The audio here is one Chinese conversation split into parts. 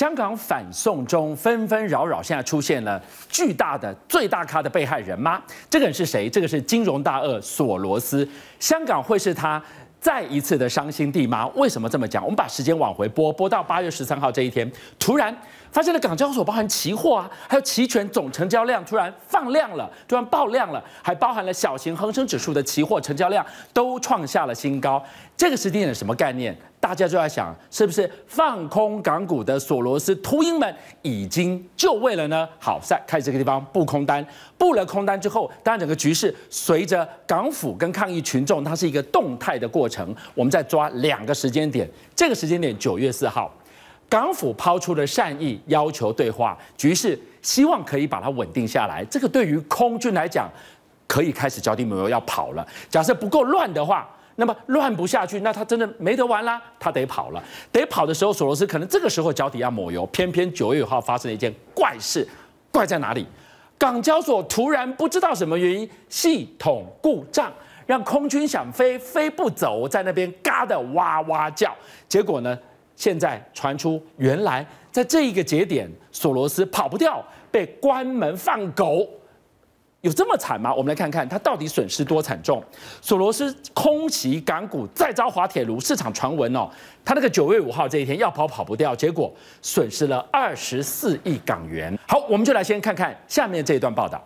香港反送中纷纷扰扰，现在出现了巨大的最大咖的被害人吗？这个人是谁？这个是金融大鳄索罗斯。香港会是他再一次的伤心地吗？为什么这么讲？我们把时间往回拨，拨到八月十三号这一天，突然发现了港交所包含期货啊，还有期权总成交量突然放量了，突然爆量了，还包含了小型恒生指数的期货成交量都创下了新高。这个时间点什么概念？大家就在想，是不是放空港股的索罗斯秃鹰们已经就位了呢？好，在开始这个地方布空单，布了空单之后，当然整个局势随着港府跟抗议群众，它是一个动态的过程。我们再抓两个时间点，这个时间点九月四号，港府抛出了善意要求对话，局势希望可以把它稳定下来。这个对于空军来讲，可以开始脚底抹油要跑了。假设不够乱的话。那么乱不下去，那他真的没得玩啦，他得跑了。得跑的时候，索罗斯可能这个时候脚底要抹油。偏偏九月五号发生了一件怪事，怪在哪里？港交所突然不知道什么原因，系统故障，让空军想飞飞不走，在那边嘎的哇哇叫。结果呢，现在传出原来在这一个节点，索罗斯跑不掉，被关门放狗。有这么惨吗？我们来看看他到底损失多惨重。索罗斯空袭港股，再遭滑铁卢，市场传闻哦，他那个九月五号这一天要跑跑不掉，结果损失了二十四亿港元。好，我们就来先看看下面这一段报道。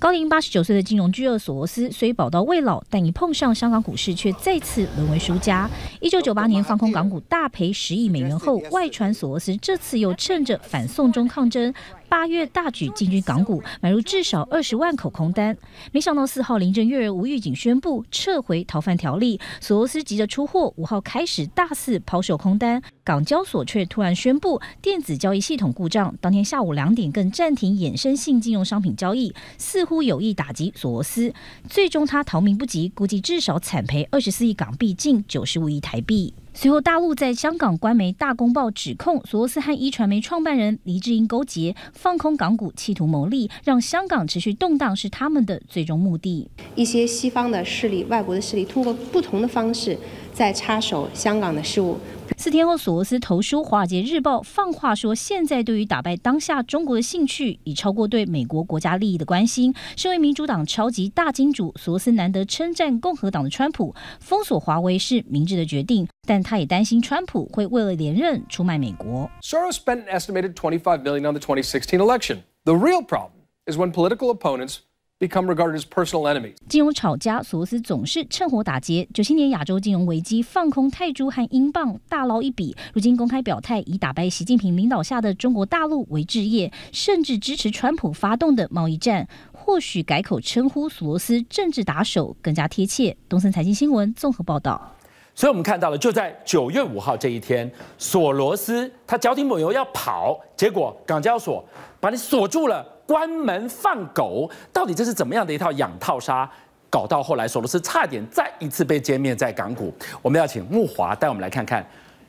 高龄八十九岁的金融巨鳄索罗斯虽宝刀未老，但一碰上香港股市却再次沦为输家。一九九八年放空港股大赔十亿美元后，外传索罗斯这次又趁着反送中抗争。八月大举进军港股，买入至少二十万口空单。没想到四号林郑月娥无预警宣布撤回逃犯条例，索罗斯急着出货，五号开始大肆抛售空单。港交所却突然宣布电子交易系统故障，当天下午两点更暂停衍生性金融商品交易，似乎有意打击索罗斯。最终他逃命不及，估计至少惨赔二十四亿港币，近九十五亿台币。随后，大陆在香港官媒《大公报》指控索罗斯和一传媒创办人黎智英勾结，放空港股，企图牟利，让香港持续动荡是他们的最终目的。一些西方的势力、外国的势力，通过不同的方式在插手香港的事务。四天后，索罗斯投书《华尔街日报》，放话说，现在对于打败当下中国的兴趣已超过对美国国家利益的关心。身为民主党超级大金主，索罗斯难得称赞共和党的川普，封锁华为是明智的决定，但他也担心川普会为了连任出卖美国。Soros spent an estimated million on the twenty sixteen election. The real problem is when political opponents become regarded as personal enemies. 金融炒家索罗斯总是趁火打劫。九七年亚洲金融危机，放空泰铢和英镑，大捞一笔。如今公开表态，以打败习近平领导下的中国大陆为置业，甚至支持川普发动的贸易战。或许改口称呼索罗斯政治打手更加贴切。东森财经新闻综合报道。所以我们看到了，就在九月五号这一天，索罗斯他脚底抹油要跑，结果港交所把你锁住了。关门放狗，到底这是怎么样的一套养套杀？搞到后来，索罗斯差点再一次被歼灭在港股。我们要请木华带我们来看看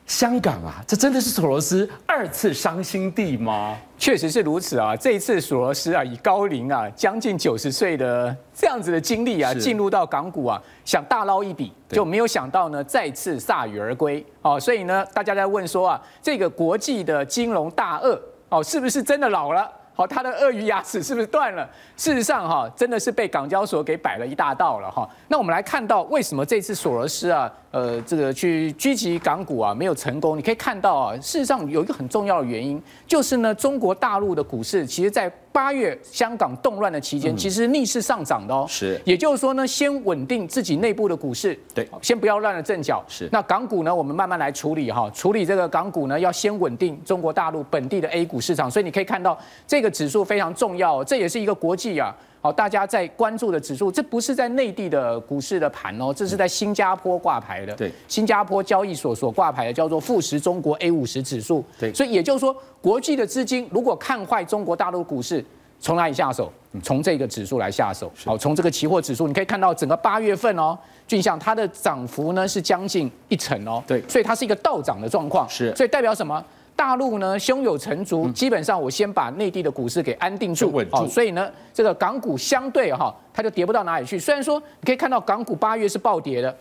香港啊，这真的是索罗斯二次伤心地吗？确实是如此啊！这一次索罗斯啊，以高龄啊将近九十岁的这样子的经历啊，进入到港股啊，想大捞一笔，就没有想到呢，再次铩羽而归哦。所以呢，大家在问说啊，这个国际的金融大鳄哦，是不是真的老了？好，他的鳄鱼牙齿是不是断了？事实上，哈，真的是被港交所给摆了一大道了，哈。那我们来看到，为什么这次索罗斯啊，呃，这个去狙击港股啊没有成功？你可以看到啊，事实上有一个很重要的原因，就是呢，中国大陆的股市其实，在八月香港动乱的期间，其实逆势上涨的哦。是，也就是说呢，先稳定自己内部的股市，对，先不要乱了阵脚。是，那港股呢，我们慢慢来处理哈，处理这个港股呢，要先稳定中国大陆本地的 A 股市场。所以你可以看到，这个指数非常重要，这也是一个国际啊。好，大家在关注的指数，这不是在内地的股市的盘哦，这是在新加坡挂牌的。对，新加坡交易所所挂牌的叫做富时中国 A 五十指数。对，所以也就是说，国际的资金如果看坏中国大陆股市，从哪里下手？从这个指数来下手。好，从这个期货指数，你可以看到整个八月份哦，俊相它的涨幅呢是将近一成哦。对，所以它是一个倒涨的状况。是，所以代表什么？大陆呢，胸有成竹，基本上我先把内地的股市给安定住，稳住。所以呢，这个港股相对哈，它就跌不到哪里去。虽然说你可以看到港股八月是暴跌的，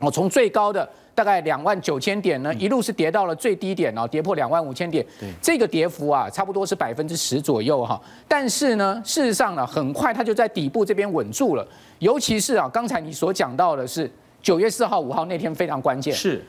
哦，从最高的大概两万九千点呢，一路是跌到了最低点哦，跌破两万五千点。对，这个跌幅啊，差不多是百分之十左右哈。但是呢，事实上呢，很快它就在底部这边稳住了。尤其是啊，刚才你所讲到的是九月四号、五号那天非常关键，是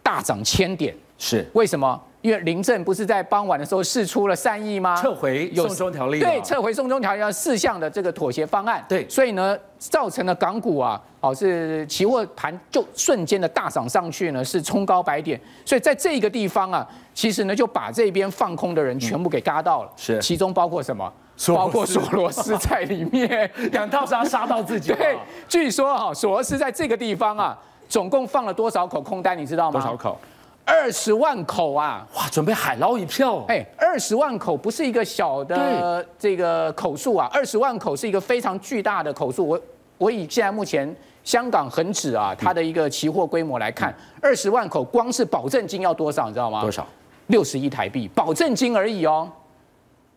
大涨千点。是为什么？因为林郑不是在傍晚的时候释出了善意吗？撤回送中条例，对，撤回送中条例四项的这个妥协方案，对，所以呢，造成了港股啊，哦是期货盘就瞬间的大涨上去呢，是冲高百点，所以在这个地方啊，其实呢就把这边放空的人全部给嘎到了，是，其中包括什么？包括索罗斯在里面，两套杀杀到自己。对，据说哈，索罗斯在这个地方啊，总共放了多少口空单，你知道吗？多少口？二十万口啊！哇，准备海捞一票！哎，二十万口不是一个小的这个口数啊，二十万口是一个非常巨大的口数。我我以现在目前香港恒指啊，它的一个期货规模来看，二十万口光是保证金要多少，你知道吗？多少？六十亿台币，保证金而已哦。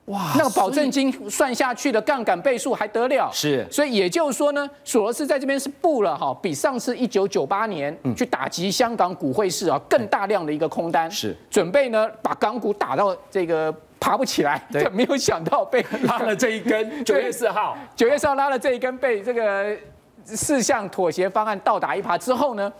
哇，那个保证金算下去的杠杆倍数还得了？是，所以也就是说呢，索罗斯在这边是布了哈，比上次一九九八年去打击香港股汇市啊更大量的一个空单，是准备呢把港股打到这个爬不起来，对，没有想到被拉了这一根。九月四号，九月四号拉了这一根，被这个四项妥协方案倒打一耙之后呢，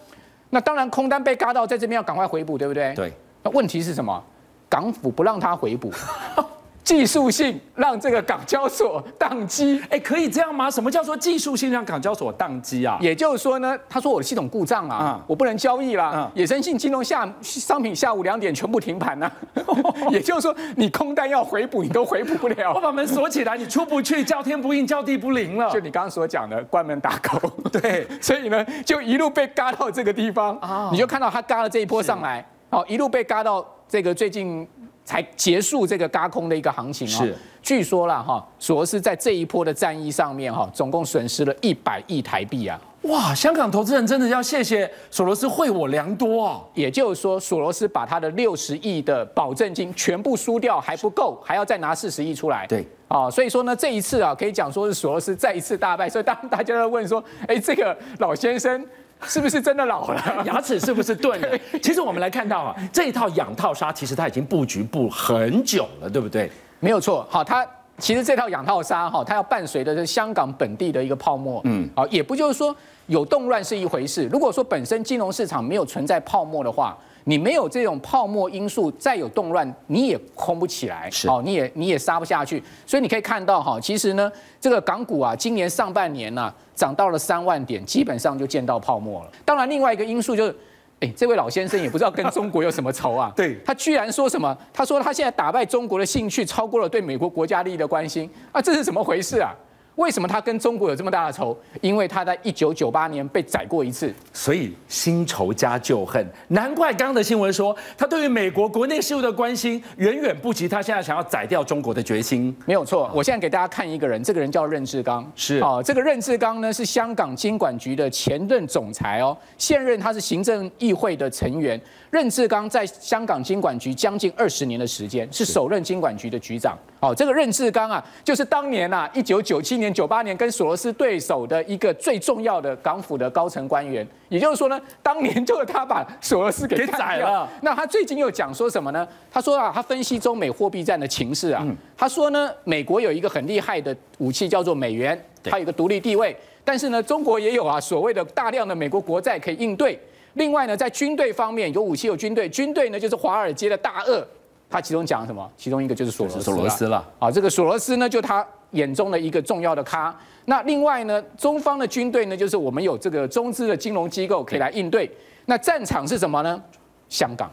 那当然空单被嘎到，在这边要赶快回补，对不对？对。那问题是什么？港府不让他回补。技术性让这个港交所宕机，哎，可以这样吗？什么叫做技术性让港交所宕机啊？也就是说呢，他说我的系统故障啊，嗯、我不能交易啦，嗯、衍生性金融下商品下午两点全部停盘了。也就是说，你空单要回补，你都回补不了。我把门锁起来，你出不去，叫天不应，叫地不灵了。就你刚刚所讲的，关门打狗。对，所以呢，就一路被嘎到这个地方，哦、你就看到他嘎了这一波上来，好，一路被嘎到这个最近。才结束这个轧空的一个行情啊！是，据说了哈，索罗斯在这一波的战役上面哈，总共损失了一百亿台币啊！哇，香港投资人真的要谢谢索罗斯惠我良多啊！也就是说，索罗斯把他的六十亿的保证金全部输掉还不够，还要再拿四十亿出来。对，啊，所以说呢，这一次啊，可以讲说是索罗斯再一次大败。所以当大家都问说，哎，这个老先生。是不是真的老了？牙齿是不是钝了？其实我们来看到啊，这一套养套砂，其实它已经布局布很久了，对不对？没有错。好，它其实这套养套砂哈，它要伴随的是香港本地的一个泡沫。嗯，好，也不就是说有动乱是一回事。如果说本身金融市场没有存在泡沫的话。你没有这种泡沫因素，再有动乱，你也空不起来，是哦，你也你也杀不下去。所以你可以看到哈，其实呢，这个港股啊，今年上半年呢、啊，涨到了三万点，基本上就见到泡沫了。当然，另外一个因素就是，哎，这位老先生也不知道跟中国有什么仇啊？对，他居然说什么？他说他现在打败中国的兴趣超过了对美国国家利益的关心啊，这是怎么回事啊？为什么他跟中国有这么大的仇？因为他在一九九八年被宰过一次，所以新仇加旧恨。难怪刚刚的新闻说，他对于美国国内事务的关心远远不及他现在想要宰掉中国的决心。没有错，我现在给大家看一个人，这个人叫任志刚，是哦，这个任志刚呢是香港金管局的前任总裁哦，现任他是行政议会的成员。任志刚在香港金管局将近二十年的时间，是首任金管局的局长。哦，这个任志刚啊，就是当年啊，一九九七年、九八年跟索罗斯对手的一个最重要的港府的高层官员。也就是说呢，当年就是他把索罗斯给宰了。那他最近又讲说什么呢？他说啊，他分析中美货币战的情势啊，他说呢，美国有一个很厉害的武器叫做美元，它有一个独立地位，但是呢，中国也有啊所谓的大量的美国国债可以应对。另外呢，在军队方面有武器有军队，军队呢就是华尔街的大鳄，他其中讲什么？其中一个就是索罗斯，索罗斯了。啊，这个索罗斯呢，就他眼中的一个重要的咖。那另外呢，中方的军队呢，就是我们有这个中资的金融机构可以来应对。那战场是什么呢？香港。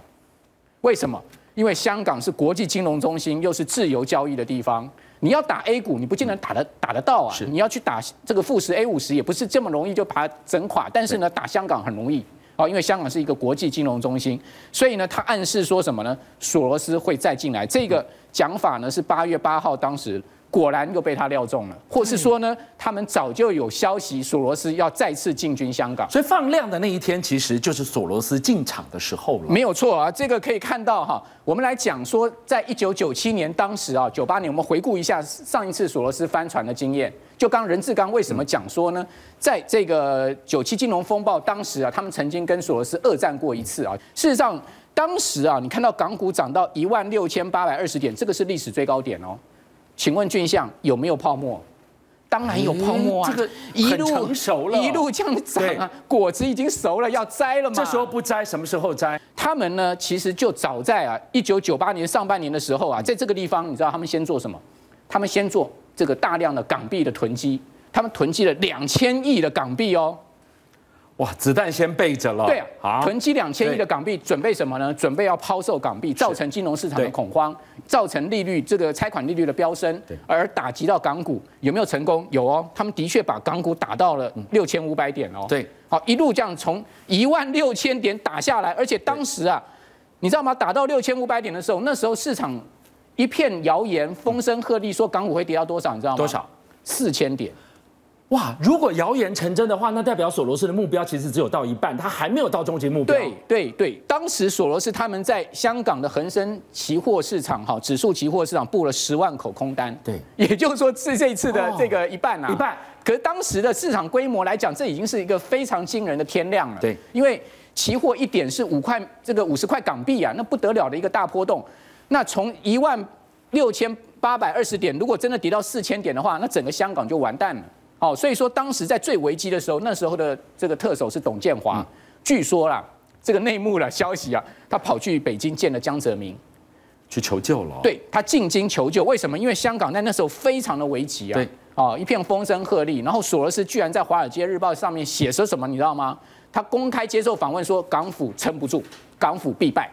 为什么？因为香港是国际金融中心，又是自由交易的地方。你要打 A 股，你不见得打得打得到啊。你要去打这个富时 A 五十，也不是这么容易就把它整垮。但是呢，打香港很容易。哦，因为香港是一个国际金融中心，所以呢，他暗示说什么呢？索罗斯会再进来。这个讲法呢，是八月八号当时果然又被他料中了，或是说呢，他们早就有消息，索罗斯要再次进军香港，所以放量的那一天，其实就是索罗斯进场的时候了。没有错啊，这个可以看到哈。我们来讲说，在一九九七年当时啊，九八年，我们回顾一下上一次索罗斯翻船的经验。就刚任志刚为什么讲说呢？在这个九七金融风暴当时啊，他们曾经跟索罗斯恶战过一次啊。事实上，当时啊，你看到港股涨到一万六千八百二十点，这个是历史最高点哦。请问俊相有没有泡沫？当然有泡沫啊！这个一路成熟了，一路这样涨啊，果子已经熟了，要摘了嘛。这时候不摘，什么时候摘？他们呢，其实就早在啊一九九八年上半年的时候啊，在这个地方，你知道他们先做什么？他们先做这个大量的港币的囤积，他们囤积了两千亿的港币哦。哇，子弹先备着了。对啊，囤积两千亿的港币，准备什么呢？准备要抛售港币，造成金融市场的恐慌，造成利率这个拆款利率的飙升，而打击到港股。有没有成功？有哦，他们的确把港股打到了六千五百点哦。对，好，一路这样从一万六千点打下来，而且当时啊，你知道吗？打到六千五百点的时候，那时候市场一片谣言，风声鹤唳，说港股会跌到多少？你知道吗？多少？四千点。哇！如果谣言成真的话，那代表索罗斯的目标其实只有到一半，他还没有到终极目标。对对对，当时索罗斯他们在香港的恒生期货市场哈，指数期货市场布了十万口空单。对，也就是说是这一次的这个一半啊，一半。可是当时的市场规模来讲，这已经是一个非常惊人的天量了。对，因为期货一点是五块，这个五十块港币啊，那不得了的一个大波动。那从一万六千八百二十点，如果真的跌到四千点的话，那整个香港就完蛋了。好，所以说当时在最危机的时候，那时候的这个特首是董建华。据说啦，这个内幕的消息啊，他跑去北京见了江泽民，去求救了。对，他进京求救，为什么？因为香港在那时候非常的危急啊。对，啊，一片风声鹤唳。然后索罗斯居然在《华尔街日报》上面写说什么，你知道吗？他公开接受访问说，港府撑不住，港府必败。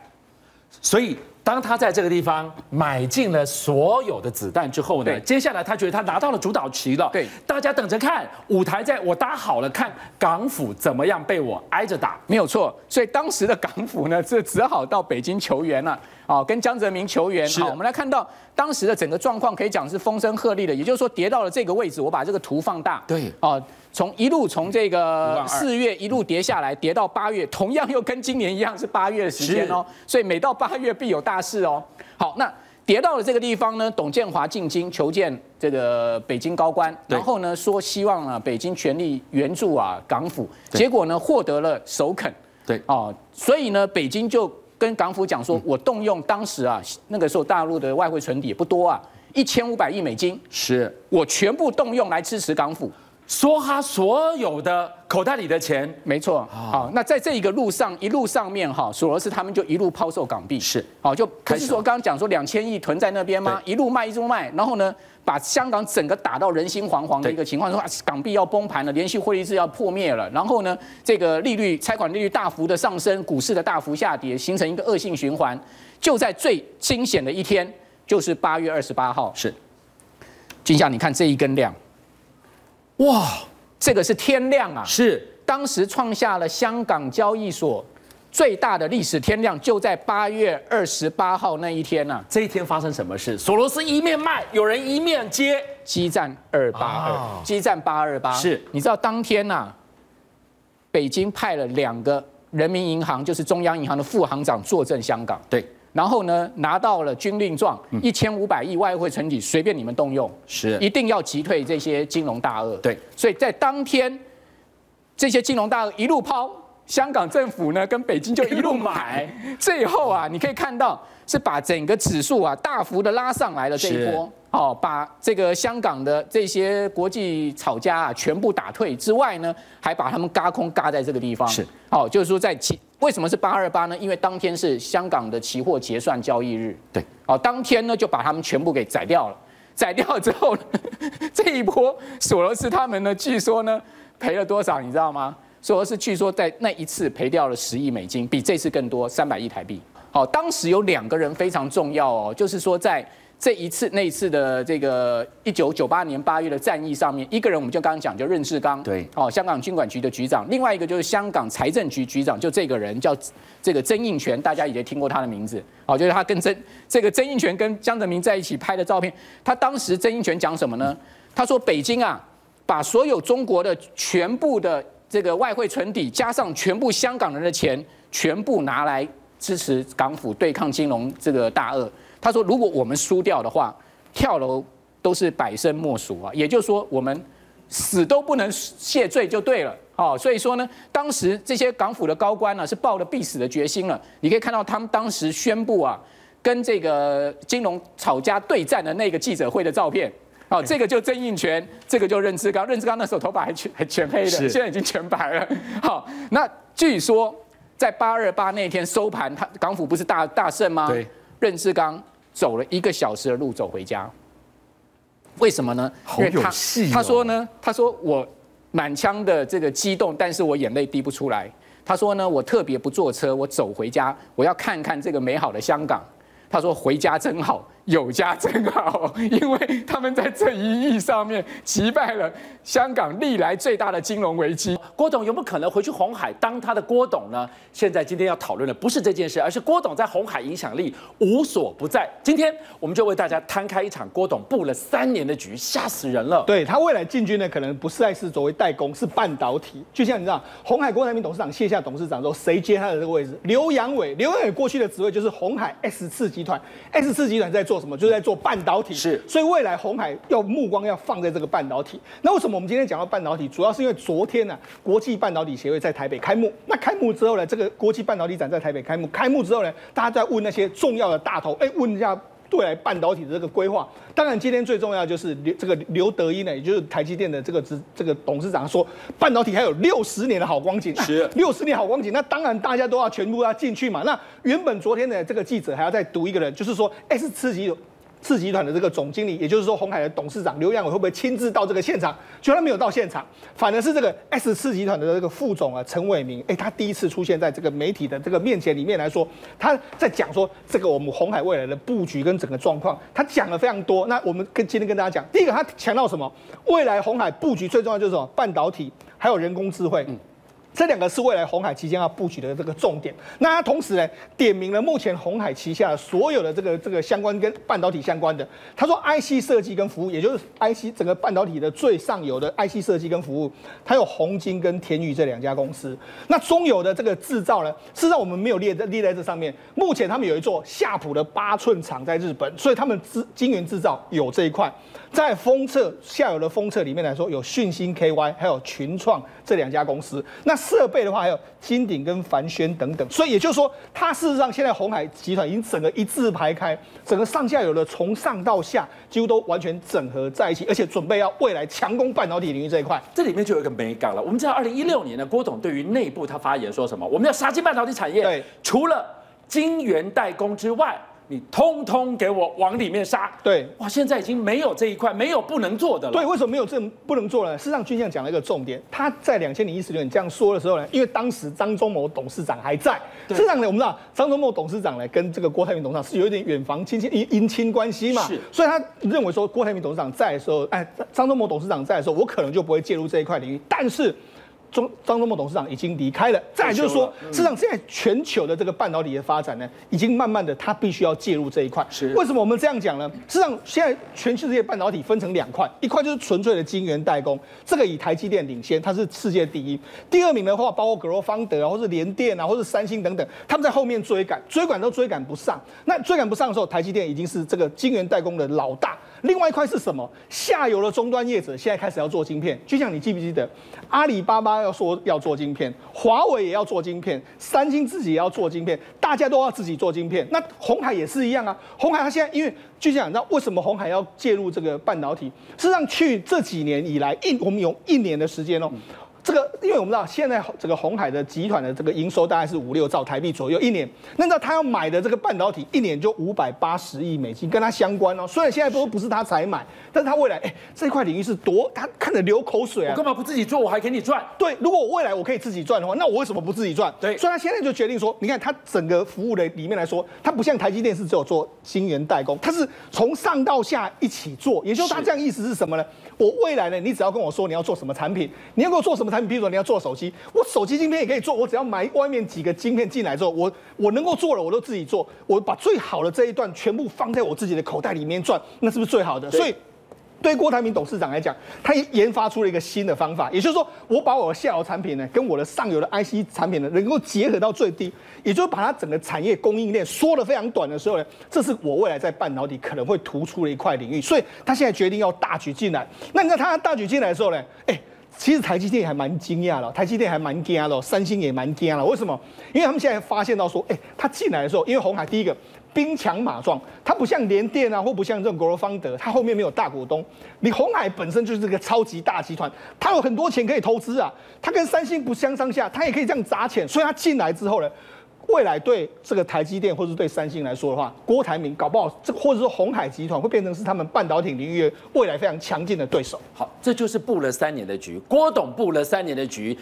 所以。当他在这个地方买进了所有的子弹之后呢，接下来他觉得他拿到了主导棋了。对，大家等着看，舞台在我搭好了，看港府怎么样被我挨着打。没有错，所以当时的港府呢，这只好到北京求援了。啊，跟江泽民求援。好，我们来看到当时的整个状况，可以讲是风声鹤唳的。也就是说，跌到了这个位置，我把这个图放大。对，啊。从一路从这个四月一路跌下来，跌到八月，同样又跟今年一样是八月的时间哦，所以每到八月必有大事哦。好，那跌到了这个地方呢，董建华进京求见这个北京高官，然后呢说希望啊北京全力援助啊港府，结果呢获得了首肯。对。哦，所以呢北京就跟港府讲说，我动用当时啊那个时候大陆的外汇存底也不多啊，一千五百亿美金，是。我全部动用来支持港府。梭哈所有的口袋里的钱，没错。好，那在这一个路上，一路上面哈，索罗斯他们就一路抛售港币，是，好，就不是说刚刚讲说两千亿囤在那边吗？一路卖，一路卖，然后呢，把香港整个打到人心惶惶的一个情况，说港币要崩盘了，连续汇率制要破灭了，然后呢，这个利率拆款利率大幅的上升，股市的大幅下跌，形成一个恶性循环。就在最惊险的一天，就是八月二十八号，是。金夏，你看这一根量。哇，这个是天量啊！是当时创下了香港交易所最大的历史天量，就在八月二十八号那一天呐、啊。这一天发生什么事？索罗斯一面卖，有人一面接，激战二八二，激战八二八。是，你知道当天呐、啊，北京派了两个人民银行，就是中央银行的副行长坐镇香港。对。然后呢，拿到了军令状，一千五百亿外汇存底，随便你们动用，是，一定要击退这些金融大鳄。对，所以在当天，这些金融大鳄一路抛，香港政府呢跟北京就 一路买，最后啊，你可以看到是把整个指数啊大幅的拉上来了这一波。哦，把这个香港的这些国际炒家啊全部打退之外呢，还把他们嘎空嘎在这个地方。是，哦，就是说在期为什么是八二八呢？因为当天是香港的期货结算交易日。对，哦，当天呢就把他们全部给宰掉了。宰掉之后呢，这一波索罗斯他们呢，据说呢赔了多少？你知道吗？索罗斯据说在那一次赔掉了十亿美金，比这次更多，三百亿台币。好，当时有两个人非常重要哦，就是说在。这一次那一次的这个一九九八年八月的战役上面，一个人我们就刚刚讲就任志刚，对，哦，香港军管局的局长，另外一个就是香港财政局局长，就这个人叫这个曾荫权，大家也听过他的名字，哦，就是他跟曾这个曾荫权跟江泽民在一起拍的照片，他当时曾荫权讲什么呢？他说北京啊，把所有中国的全部的这个外汇存底，加上全部香港人的钱，全部拿来支持港府对抗金融这个大鳄。他说：“如果我们输掉的话，跳楼都是百生莫属啊！也就是说，我们死都不能谢罪就对了。哦，所以说呢，当时这些港府的高官呢，是抱了必死的决心了。你可以看到他们当时宣布啊，跟这个金融吵架对战的那个记者会的照片。好，这个就曾荫权，这个就任志刚。任志刚那时候头发还全还全黑的，现在已经全白了。好，那据说在八二八那天收盘，他港府不是大大胜吗？对，任志刚。”走了一个小时的路走回家，为什么呢？好有戏哦。他说呢，他说我满腔的这个激动，但是我眼泪滴不出来。他说呢，我特别不坐车，我走回家，我要看看这个美好的香港。他说回家真好。有家真好，因为他们在这一役上面击败了香港历来最大的金融危机。郭董有没有可能回去红海当他的郭董呢？现在今天要讨论的不是这件事，而是郭董在红海影响力无所不在。今天我们就为大家摊开一场郭董布了三年的局，吓死人了。对，他未来进军呢，可能不是在是作为代工，是半导体。就像你知道，红海郭台铭董事长卸下董事长之后，谁接他的这个位置？刘阳伟。刘阳伟过去的职位就是红海 S 次集团，S 次集团在做什么？就是在做半。导体是，所以未来红海要目光要放在这个半导体。那为什么我们今天讲到半导体？主要是因为昨天呢、啊，国际半导体协会在台北开幕。那开幕之后呢，这个国际半导体展在台北开幕。开幕之后呢，大家在问那些重要的大头，哎，问一下未来半导体的这个规划。当然，今天最重要就是刘这个刘德一呢，也就是台积电的这个执这个董事长说，半导体还有六十年的好光景。是六十年好光景，那当然大家都要全部要进去嘛。那原本昨天的这个记者还要再读一个人，就是说 S 次级。次集团的这个总经理，也就是说鸿海的董事长刘扬伟会不会亲自到这个现场？结果他没有到现场，反而是这个 S 次集团的这个副总啊陈伟明，哎，他第一次出现在这个媒体的这个面前里面来说，他在讲说这个我们红海未来的布局跟整个状况，他讲了非常多。那我们跟今天跟大家讲，第一个他强调什么？未来红海布局最重要就是什么？半导体还有人工智慧。这两个是未来鸿海即将要布局的这个重点。那它同时呢，点名了目前鸿海旗下所有的这个这个相关跟半导体相关的。他说，IC 设计跟服务，也就是 IC 整个半导体的最上游的 IC 设计跟服务，它有宏晶跟天宇这两家公司。那中游的这个制造呢，事实上我们没有列在列在这上面。目前他们有一座夏普的八寸厂在日本，所以他们晶晶圆制造有这一块。在封测下游的封测里面来说，有讯芯 KY，还有群创这两家公司。那设备的话，还有金鼎跟凡轩等等。所以也就是说，它事实上现在鸿海集团已经整个一字排开，整个上下游的从上到下几乎都完全整合在一起，而且准备要未来强攻半导体领域这一块。这里面就有一个美感了。我们知道，二零一六年呢，郭董对于内部他发言说什么？我们要杀进半导体产业，对，除了晶圆代工之外。你通通给我往里面杀！对，哇，现在已经没有这一块，没有不能做的了。对，为什么没有这不能做呢？事实上，军相讲了一个重点，他在两千零一十六年这样说的时候呢，因为当时张忠谋董事长还在。事实上呢，我们知道张忠谋董事长呢跟这个郭台铭董事长是有一点远房亲戚姻姻亲关系嘛，是。所以他认为说郭台铭董事长在的时候，哎，张忠谋董事长在的时候，我可能就不会介入这一块领域，但是。中张忠谋董事长已经离开了，再来就是说，事实上现在全球的这个半导体的发展呢，已经慢慢的，他必须要介入这一块。是，为什么我们这样讲呢？事实上，现在全世界半导体分成两块，一块就是纯粹的晶圆代工，这个以台积电领先，它是世界第一。第二名的话，包括格罗方德啊，或是联电啊，或是三星等等，他们在后面追赶，追赶都追赶不上。那追赶不上的时候，台积电已经是这个晶圆代工的老大。另外一块是什么？下游的终端业者现在开始要做晶片，就像你记不记得，阿里巴巴要说要做晶片，华为也要做晶片，三星自己也要做晶片，大家都要自己做晶片。那红海也是一样啊，红海它现在因为就像那为什么红海要介入这个半导体？事实上，去这几年以来一我们有一年的时间哦。这个，因为我们知道现在这个鸿海的集团的这个营收大概是五六兆台币左右一年，那那他要买的这个半导体一年就五百八十亿美金，跟他相关哦。虽然现在都不是他才买，但是他未来哎这块领域是多，他看着流口水啊。我干嘛不自己做？我还给你赚？对，如果我未来我可以自己赚的话，那我为什么不自己赚？对，所以他现在就决定说，你看他整个服务的里面来说，他不像台积电是只有做晶圆代工，他是从上到下一起做，也就是他这样意思是什么呢？我未来呢，你只要跟我说你要做什么产品，你要给我做什么产品，比如说你要做手机，我手机晶片也可以做，我只要买外面几个晶片进来之后，我我能够做了，我都自己做，我把最好的这一段全部放在我自己的口袋里面赚，那是不是最好的？所以。对郭台铭董事长来讲，他研发出了一个新的方法，也就是说，我把我的下游产品呢，跟我的上游的 IC 产品呢，能够结合到最低，也就是把它整个产业供应链缩得非常短的时候呢，这是我未来在半导体可能会突出的一块领域，所以他现在决定要大举进来。那你看他大举进来的时候呢，哎，其实台积电还蛮惊讶了，台积电还蛮惊了，三星也蛮惊了。为什么？因为他们现在发现到说，哎，他进来的时候，因为红海第一个。兵强马壮，它不像联电啊，或不像这种国罗方德，它后面没有大股东。你红海本身就是这个超级大集团，它有很多钱可以投资啊。它跟三星不相上下，它也可以这样砸钱。所以它进来之后呢，未来对这个台积电或是对三星来说的话，郭台铭搞不好这或者说鸿海集团会变成是他们半导体领域未来非常强劲的对手。好，这就是布了三年的局，郭董布了三年的局。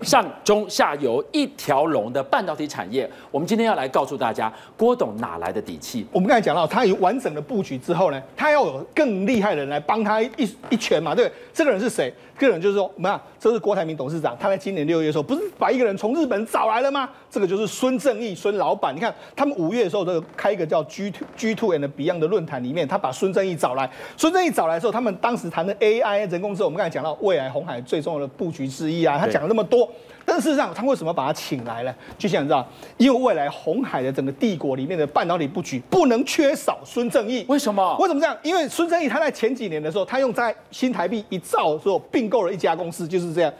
上中下游一条龙的半导体产业，我们今天要来告诉大家，郭董哪来的底气？我们刚才讲到，他有完整的布局之后呢，他要有更厉害的人来帮他一一拳嘛，对？这个人是谁？这个人就是说，我们看，这是郭台铭董事长，他在今年六月的时候，不是把一个人从日本找来了吗？这个就是孙正义，孙老板。你看，他们五月的时候，这个开一个叫 G Two G Two and Beyond 的论坛里面，他把孙正义找来。孙正义找来的时候，他们当时谈的 AI 人工智能，我们刚才讲到未来红海最重要的布局之一啊，他讲了那么多。但事实上，他为什么把他请来呢？就像你知道，因为未来红海的整个帝国里面的半导体布局不能缺少孙正义。为什么？为什么这样？因为孙正义他在前几年的时候，他用在新台币一兆的时候并购了一家公司，就是这样。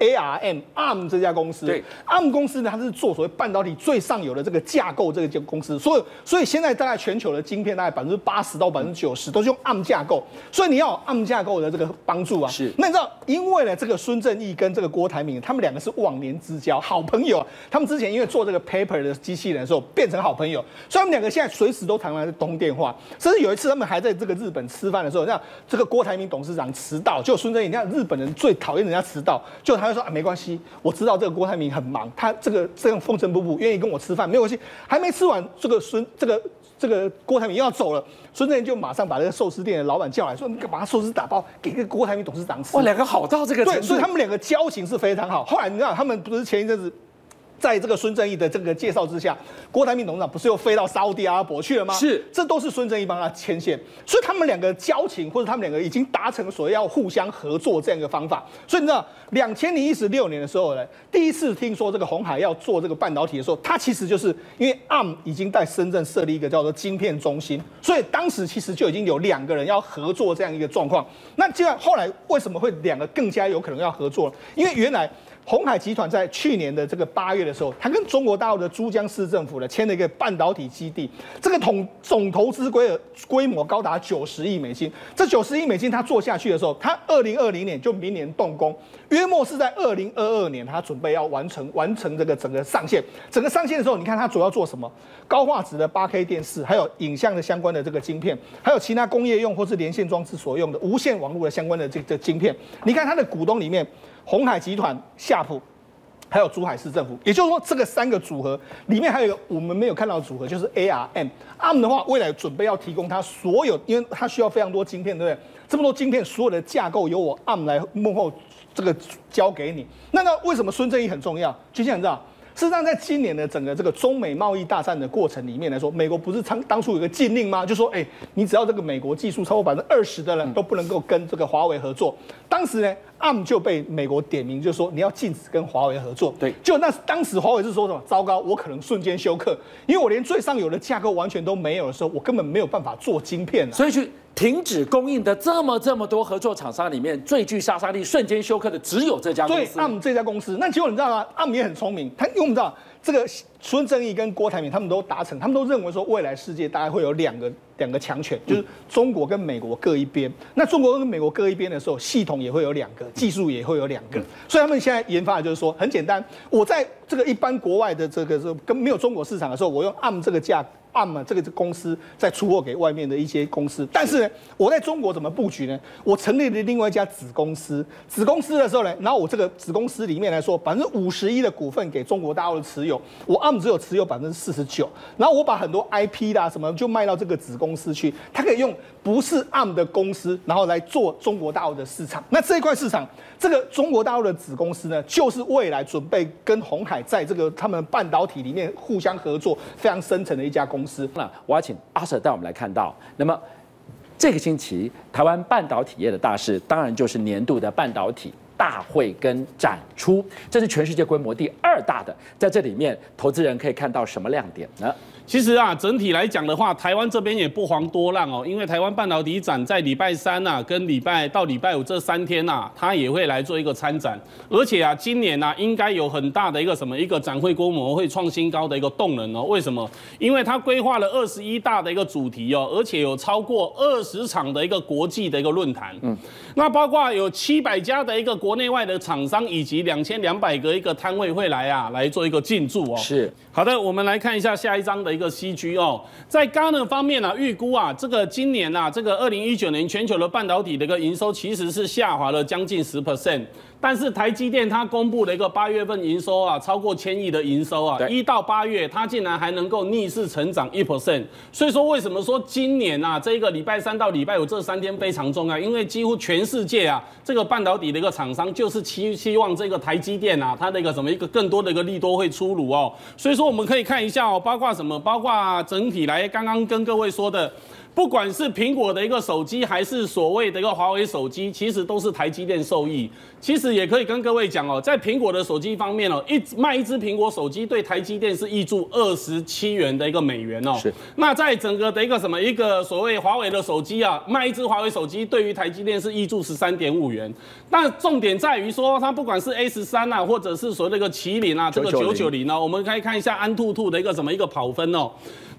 ARM ARM 这家公司，对 ARM 公司呢，它是做所谓半导体最上游的这个架构，这个公司，所以所以现在大概全球的晶片大概百分之八十到百分之九十都是用 ARM 架构，所以你要 ARM 架构的这个帮助啊。是，那你知道，因为呢，这个孙正义跟这个郭台铭，他们两个是忘年之交，好朋友啊。他们之前因为做这个 paper 的机器人的时候变成好朋友，所以他们两个现在随时都常常在通电话。甚至有一次他们还在这个日本吃饭的时候，像这个郭台铭董事长迟到，就孙正义，你看日本人最讨厌人家迟到，就他就说啊，没关系。我知道这个郭台铭很忙，他这个这样风尘仆仆，愿意跟我吃饭没有关系。还没吃完，这个孙这个这个郭台铭又要走了，孙正义就马上把这个寿司店的老板叫来说：“你把他寿司打包给个郭台铭董事长吃。”哇，两个好到这个。对，所以他们两个交情是非常好。后来你知道，他们不是前一阵子。在这个孙正义的这个介绍之下，郭台铭董事长不是又飞到沙乌地阿拉伯去了吗？是，这都是孙正义帮他牵线，所以他们两个交情或者他们两个已经达成所谓要互相合作这样一个方法。所以你知道，两千零一十六年的时候呢，第一次听说这个红海要做这个半导体的时候，它其实就是因为 ARM 已经在深圳设立一个叫做晶片中心，所以当时其实就已经有两个人要合作这样一个状况。那既然后来为什么会两个更加有可能要合作？因为原来。鸿海集团在去年的这个八月的时候，他跟中国大陆的珠江市政府呢签了一个半导体基地，这个统总投资规规模高达九十亿美金。这九十亿美金他做下去的时候，他二零二零年就明年动工，约莫是在二零二二年他准备要完成完成这个整个上线。整个上线的时候，你看他主要做什么？高画质的八 K 电视，还有影像的相关的这个晶片，还有其他工业用或是连线装置所用的无线网络的相关的这个晶片。你看他的股东里面。鸿海集团、夏普，还有珠海市政府，也就是说，这个三个组合里面还有一个我们没有看到的组合，就是 ARM。ARM 的话，未来准备要提供它所有，因为它需要非常多晶片，对不对？这么多晶片，所有的架构由我 ARM 来幕后这个交给你。那那为什么孙正义很重要？就像你知道。事实上，在今年的整个这个中美贸易大战的过程里面来说，美国不是当当初有个禁令吗？就说，哎，你只要这个美国技术超过百分之二十的人都不能够跟这个华为合作。当时呢，ARM 就被美国点名，就说你要禁止跟华为合作。对，就那当时华为是说什么？糟糕，我可能瞬间休克，因为我连最上游的架构完全都没有的时候，我根本没有办法做晶片了。所以去。停止供应的这么这么多合作厂商里面，最具杀伤力、瞬间休克的只有这家公司。对，ARM 这家公司。那结果你知道吗？ARM 也很聪明，他因为我们知道这个孙正义跟郭台铭他们都达成，他们都认为说未来世界大概会有两个两个强权，就是中国跟美国各一边。那中国跟美国各一边的时候，系统也会有两个，技术也会有两个。所以他们现在研发的就是说很简单，我在这个一般国外的这个是跟没有中国市场的时候，我用 ARM 这个 ARM 这个公司在出货给外面的一些公司，但是呢，我在中国怎么布局呢？我成立了另外一家子公司，子公司的时候呢，然后我这个子公司里面来说，百分之五十一的股份给中国大陆的持有，我 ARM 只有持有百分之四十九，然后我把很多 IP 啦什么就卖到这个子公司去，它可以用不是 ARM 的公司，然后来做中国大陆的市场。那这一块市场，这个中国大陆的子公司呢，就是未来准备跟鸿海在这个他们半导体里面互相合作非常深层的一家公司。公司。那我要请阿 Sir 带我们来看到，那么这个星期台湾半导体业的大事，当然就是年度的半导体大会跟展出，这是全世界规模第二大的，在这里面投资人可以看到什么亮点呢？其实啊，整体来讲的话，台湾这边也不遑多让哦，因为台湾半导体展在礼拜三呐、啊，跟礼拜到礼拜五这三天呐、啊，它也会来做一个参展，而且啊，今年呐、啊，应该有很大的一个什么一个展会规模会创新高的一个动能哦。为什么？因为它规划了二十一大的一个主题哦，而且有超过二十场的一个国际的一个论坛，嗯，那包括有七百家的一个国内外的厂商，以及两千两百个一个摊位会来啊，来做一个进驻哦。是，好的，我们来看一下下一张的一个。一个 CG 哦，在高能方面呢、预估啊，这个今年啊，这个二零一九年全球的半导体的一个营收其实是下滑了将近十 percent。但是台积电它公布了一个八月份营收啊，超过千亿的营收啊，一到八月它竟然还能够逆势成长一 percent。所以说为什么说今年啊，这个礼拜三到礼拜五这三天非常重要？因为几乎全世界啊，这个半导体的一个厂商就是期期望这个台积电啊，它的一个什么一个更多的一个利多会出炉哦。所以说我们可以看一下哦，包括什么，包括整体来刚刚跟各位说的。不管是苹果的一个手机，还是所谓的一个华为手机，其实都是台积电受益。其实也可以跟各位讲哦，在苹果的手机方面哦，一卖一支苹果手机对台积电是挹注二十七元的一个美元哦。是。那在整个的一个什么一个所谓华为的手机啊，卖一支华为手机对于台积电是挹注十三点五元。但重点在于说，它不管是 A 十三啊，或者是所谓的一个麒麟啊，这个九九零呢，我们可以看一下安兔兔的一个什么一个跑分哦。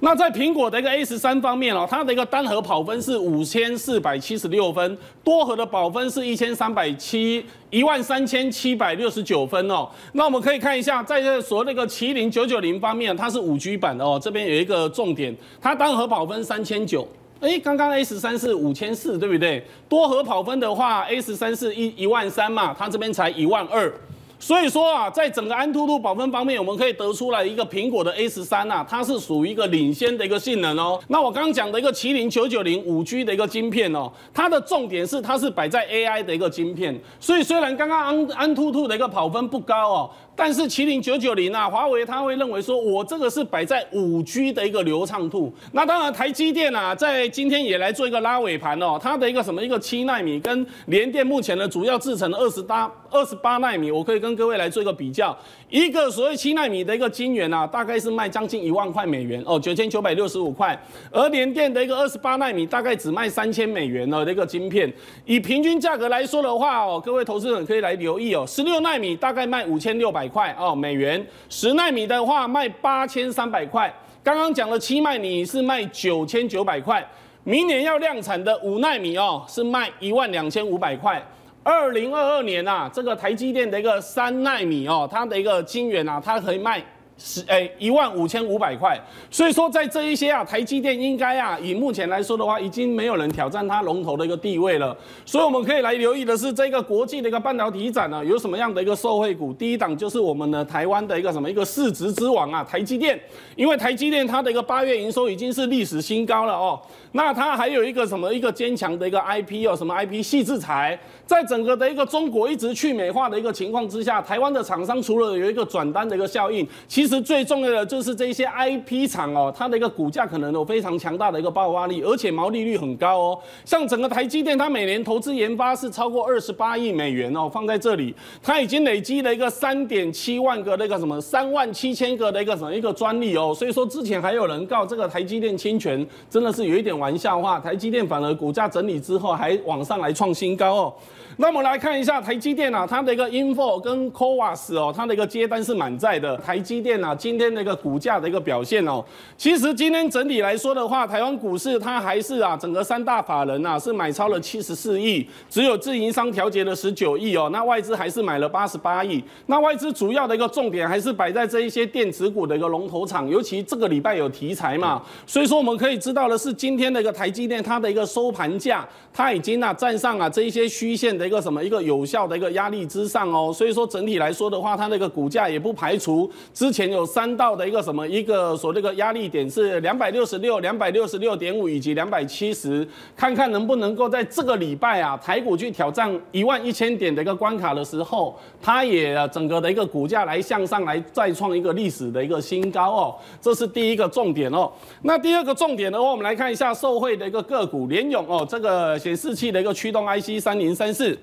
那在苹果的一个 A 十三方面哦，它的一个单核跑分是五千四百七十六分，多核的跑分是一千三百七一万三千七百六十九分哦。那我们可以看一下，在这所谓那个麒麟九九零方面，它是五 G 版的哦。这边有一个重点，它单核跑分三千九，哎，刚刚 A 十三是五千四，对不对？多核跑分的话，A 十三是一一万三嘛，它这边才一万二。所以说啊，在整个安兔兔跑分方面，我们可以得出来一个苹果的 A 十三啊，它是属于一个领先的一个性能哦。那我刚刚讲的一个麒麟九九零五 G 的一个晶片哦，它的重点是它是摆在 AI 的一个晶片。所以虽然刚刚安安兔兔的一个跑分不高哦。但是麒麟九九零啊，华为他会认为说，我这个是摆在五 G 的一个流畅度。那当然，台积电啊，在今天也来做一个拉尾盘哦，它的一个什么一个七纳米跟联电目前的主要制成二十八二十八纳米，我可以跟各位来做一个比较。一个所谓七纳米的一个晶圆啊，大概是卖将近一万块美元哦，九千九百六十五块。而联电的一个二十八纳米大概只卖三千美元的一个晶片。以平均价格来说的话哦，各位投资人可以来留意哦，十六纳米大概卖五千六百块哦，美元十纳米的话卖八千三百块，刚刚讲的七纳米是卖九千九百块，明年要量产的五纳米哦是卖一万两千五百块，二零二二年啊这个台积电的一个三纳米哦它的一个晶圆啊它可以卖。十诶，一万五千五百块，所以说在这一些啊，台积电应该啊，以目前来说的话，已经没有人挑战它龙头的一个地位了。所以我们可以来留意的是，这个国际的一个半导体展呢，有什么样的一个受惠股？第一档就是我们的台湾的一个什么一个市值之王啊，台积电，因为台积电它的一个八月营收已经是历史新高了哦。那它还有一个什么一个坚强的一个 IP 哦，什么 IP 细制财，在整个的一个中国一直去美化的一个情况之下，台湾的厂商除了有一个转单的一个效应，其实其实最重要的就是这些 IP 厂哦，它的一个股价可能有非常强大的一个爆发力，而且毛利率很高哦。像整个台积电，它每年投资研发是超过二十八亿美元哦，放在这里，它已经累积了一个三点七万个那个什么三万七千个的一个什么一个专利哦。所以说之前还有人告这个台积电侵权，真的是有一点玩笑话。台积电反而股价整理之后还往上来创新高哦。那我们来看一下台积电啊，它的一个 Info 跟 CoWoS 哦，它的一个接单是满载的，台积电。电啊，今天的一个股价的一个表现哦。其实今天整体来说的话，台湾股市它还是啊，整个三大法人啊是买超了七十四亿，只有自营商调节了十九亿哦。那外资还是买了八十八亿。那外资主要的一个重点还是摆在这一些电子股的一个龙头厂，尤其这个礼拜有题材嘛，所以说我们可以知道的是，今天的一个台积电它的一个收盘价，它已经啊站上啊这一些虚线的一个什么一个有效的一个压力之上哦。所以说整体来说的话，它那个股价也不排除之前有三道的一个什么一个所那个压力点是两百六十六、两百六十六点五以及两百七十，看看能不能够在这个礼拜啊台股去挑战一万一千点的一个关卡的时候，它也整个的一个股价来向上来再创一个历史的一个新高哦，这是第一个重点哦。那第二个重点的话，我们来看一下受惠的一个个股联咏哦，这个显示器的一个驱动 IC 三零三四。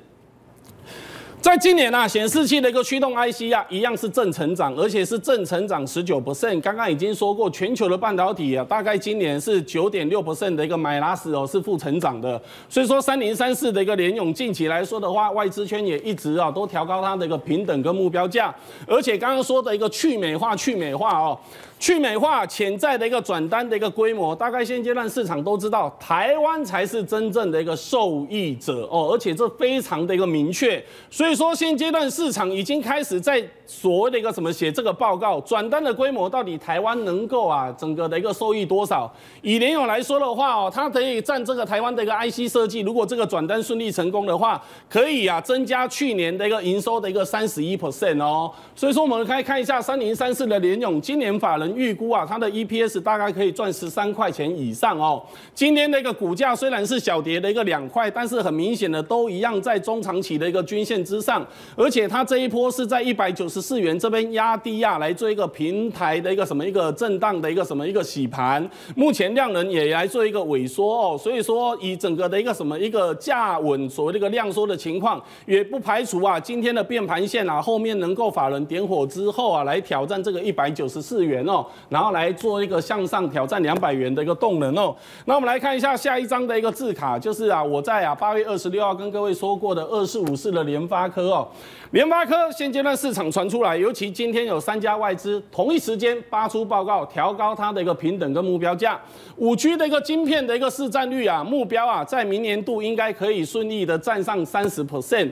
在今年啊，显示器的一个驱动 IC 啊，一样是正成长，而且是正成长十九 percent。刚刚已经说过，全球的半导体啊，大概今年是九点六 percent 的一个买拉斯哦，是负成长的。所以说，三零三四的一个联咏，近期来说的话，外资圈也一直啊都调高它的一个平等跟目标价，而且刚刚说的一个去美化、去美化哦。去美化潜在的一个转单的一个规模，大概现阶段市场都知道，台湾才是真正的一个受益者哦，而且这非常的一个明确，所以说现阶段市场已经开始在所谓的一个什么写这个报告，转单的规模到底台湾能够啊整个的一个收益多少？以联咏来说的话哦，它可以占这个台湾的一个 IC 设计，如果这个转单顺利成功的话，可以啊增加去年的一个营收的一个三十一 percent 哦，所以说我们可以看一下三零三四的联咏，今年法人。预估啊，它的 EPS 大概可以赚十三块钱以上哦。今天的一个股价虽然是小跌的一个两块，但是很明显的都一样在中长期的一个均线之上，而且它这一波是在一百九十四元这边压低啊，来做一个平台的一个什么一个震荡的一个什么一个洗盘。目前量能也来做一个萎缩哦，所以说以整个的一个什么一个价稳，所谓的一个量缩的情况，也不排除啊今天的变盘线啊后面能够法人点火之后啊来挑战这个一百九十四元哦。然后来做一个向上挑战两百元的一个动能哦。那我们来看一下下一张的一个字卡，就是啊，我在啊八月二十六号跟各位说过的二四五四的联发科哦。联发科现阶段市场传出来，尤其今天有三家外资同一时间发出报告，调高它的一个平等跟目标价。五 G 的一个晶片的一个市占率啊，目标啊，在明年度应该可以顺利的占上三十 percent。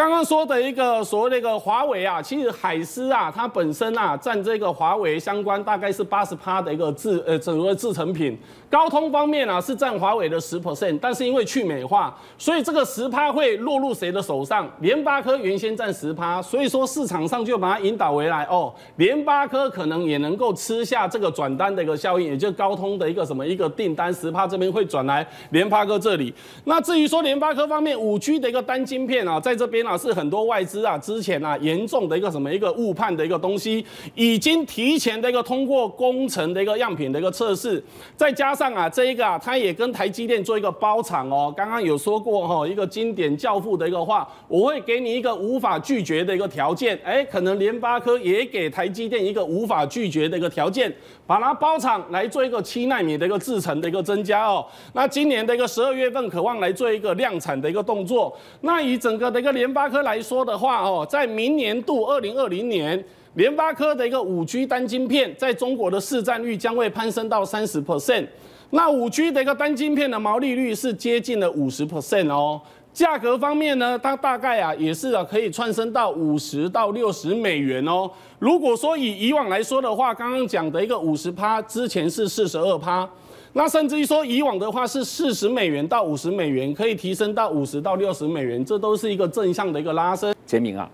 刚刚说的一个所谓的一个华为啊，其实海思啊，它本身啊占这个华为相关大概是八十趴的一个制呃整个制成品。高通方面啊是占华为的十 percent，但是因为去美化，所以这个十趴会落入谁的手上？联发科原先占十趴，所以说市场上就把它引导回来哦，联发科可能也能够吃下这个转单的一个效应，也就是高通的一个什么一个订单十趴这边会转来联发科这里。那至于说联发科方面五 G 的一个单晶片啊，在这边。啊，是很多外资啊，之前啊严重的一个什么一个误判的一个东西，已经提前的一个通过工程的一个样品的一个测试，再加上啊这一个啊，它也跟台积电做一个包场哦。刚刚有说过哈，一个经典教父的一个话，我会给你一个无法拒绝的一个条件，哎，可能联发科也给台积电一个无法拒绝的一个条件，把它包场来做一个七奈米的一个制程的一个增加哦。那今年的一个十二月份，渴望来做一个量产的一个动作。那以整个的一个联发科来说的话，哦，在明年度二零二零年，联发科的一个五 G 单晶片在中国的市占率将会攀升到三十 percent。那五 G 的一个单晶片的毛利率是接近了五十 percent 哦。价格方面呢，它大概啊也是啊可以窜升到五十到六十美元哦。如果说以以往来说的话，刚刚讲的一个五十趴，之前是四十二趴。那甚至于说，以往的话是四十美元到五十美元，可以提升到五十到六十美元，这都是一个正向的一个拉升。杰明啊，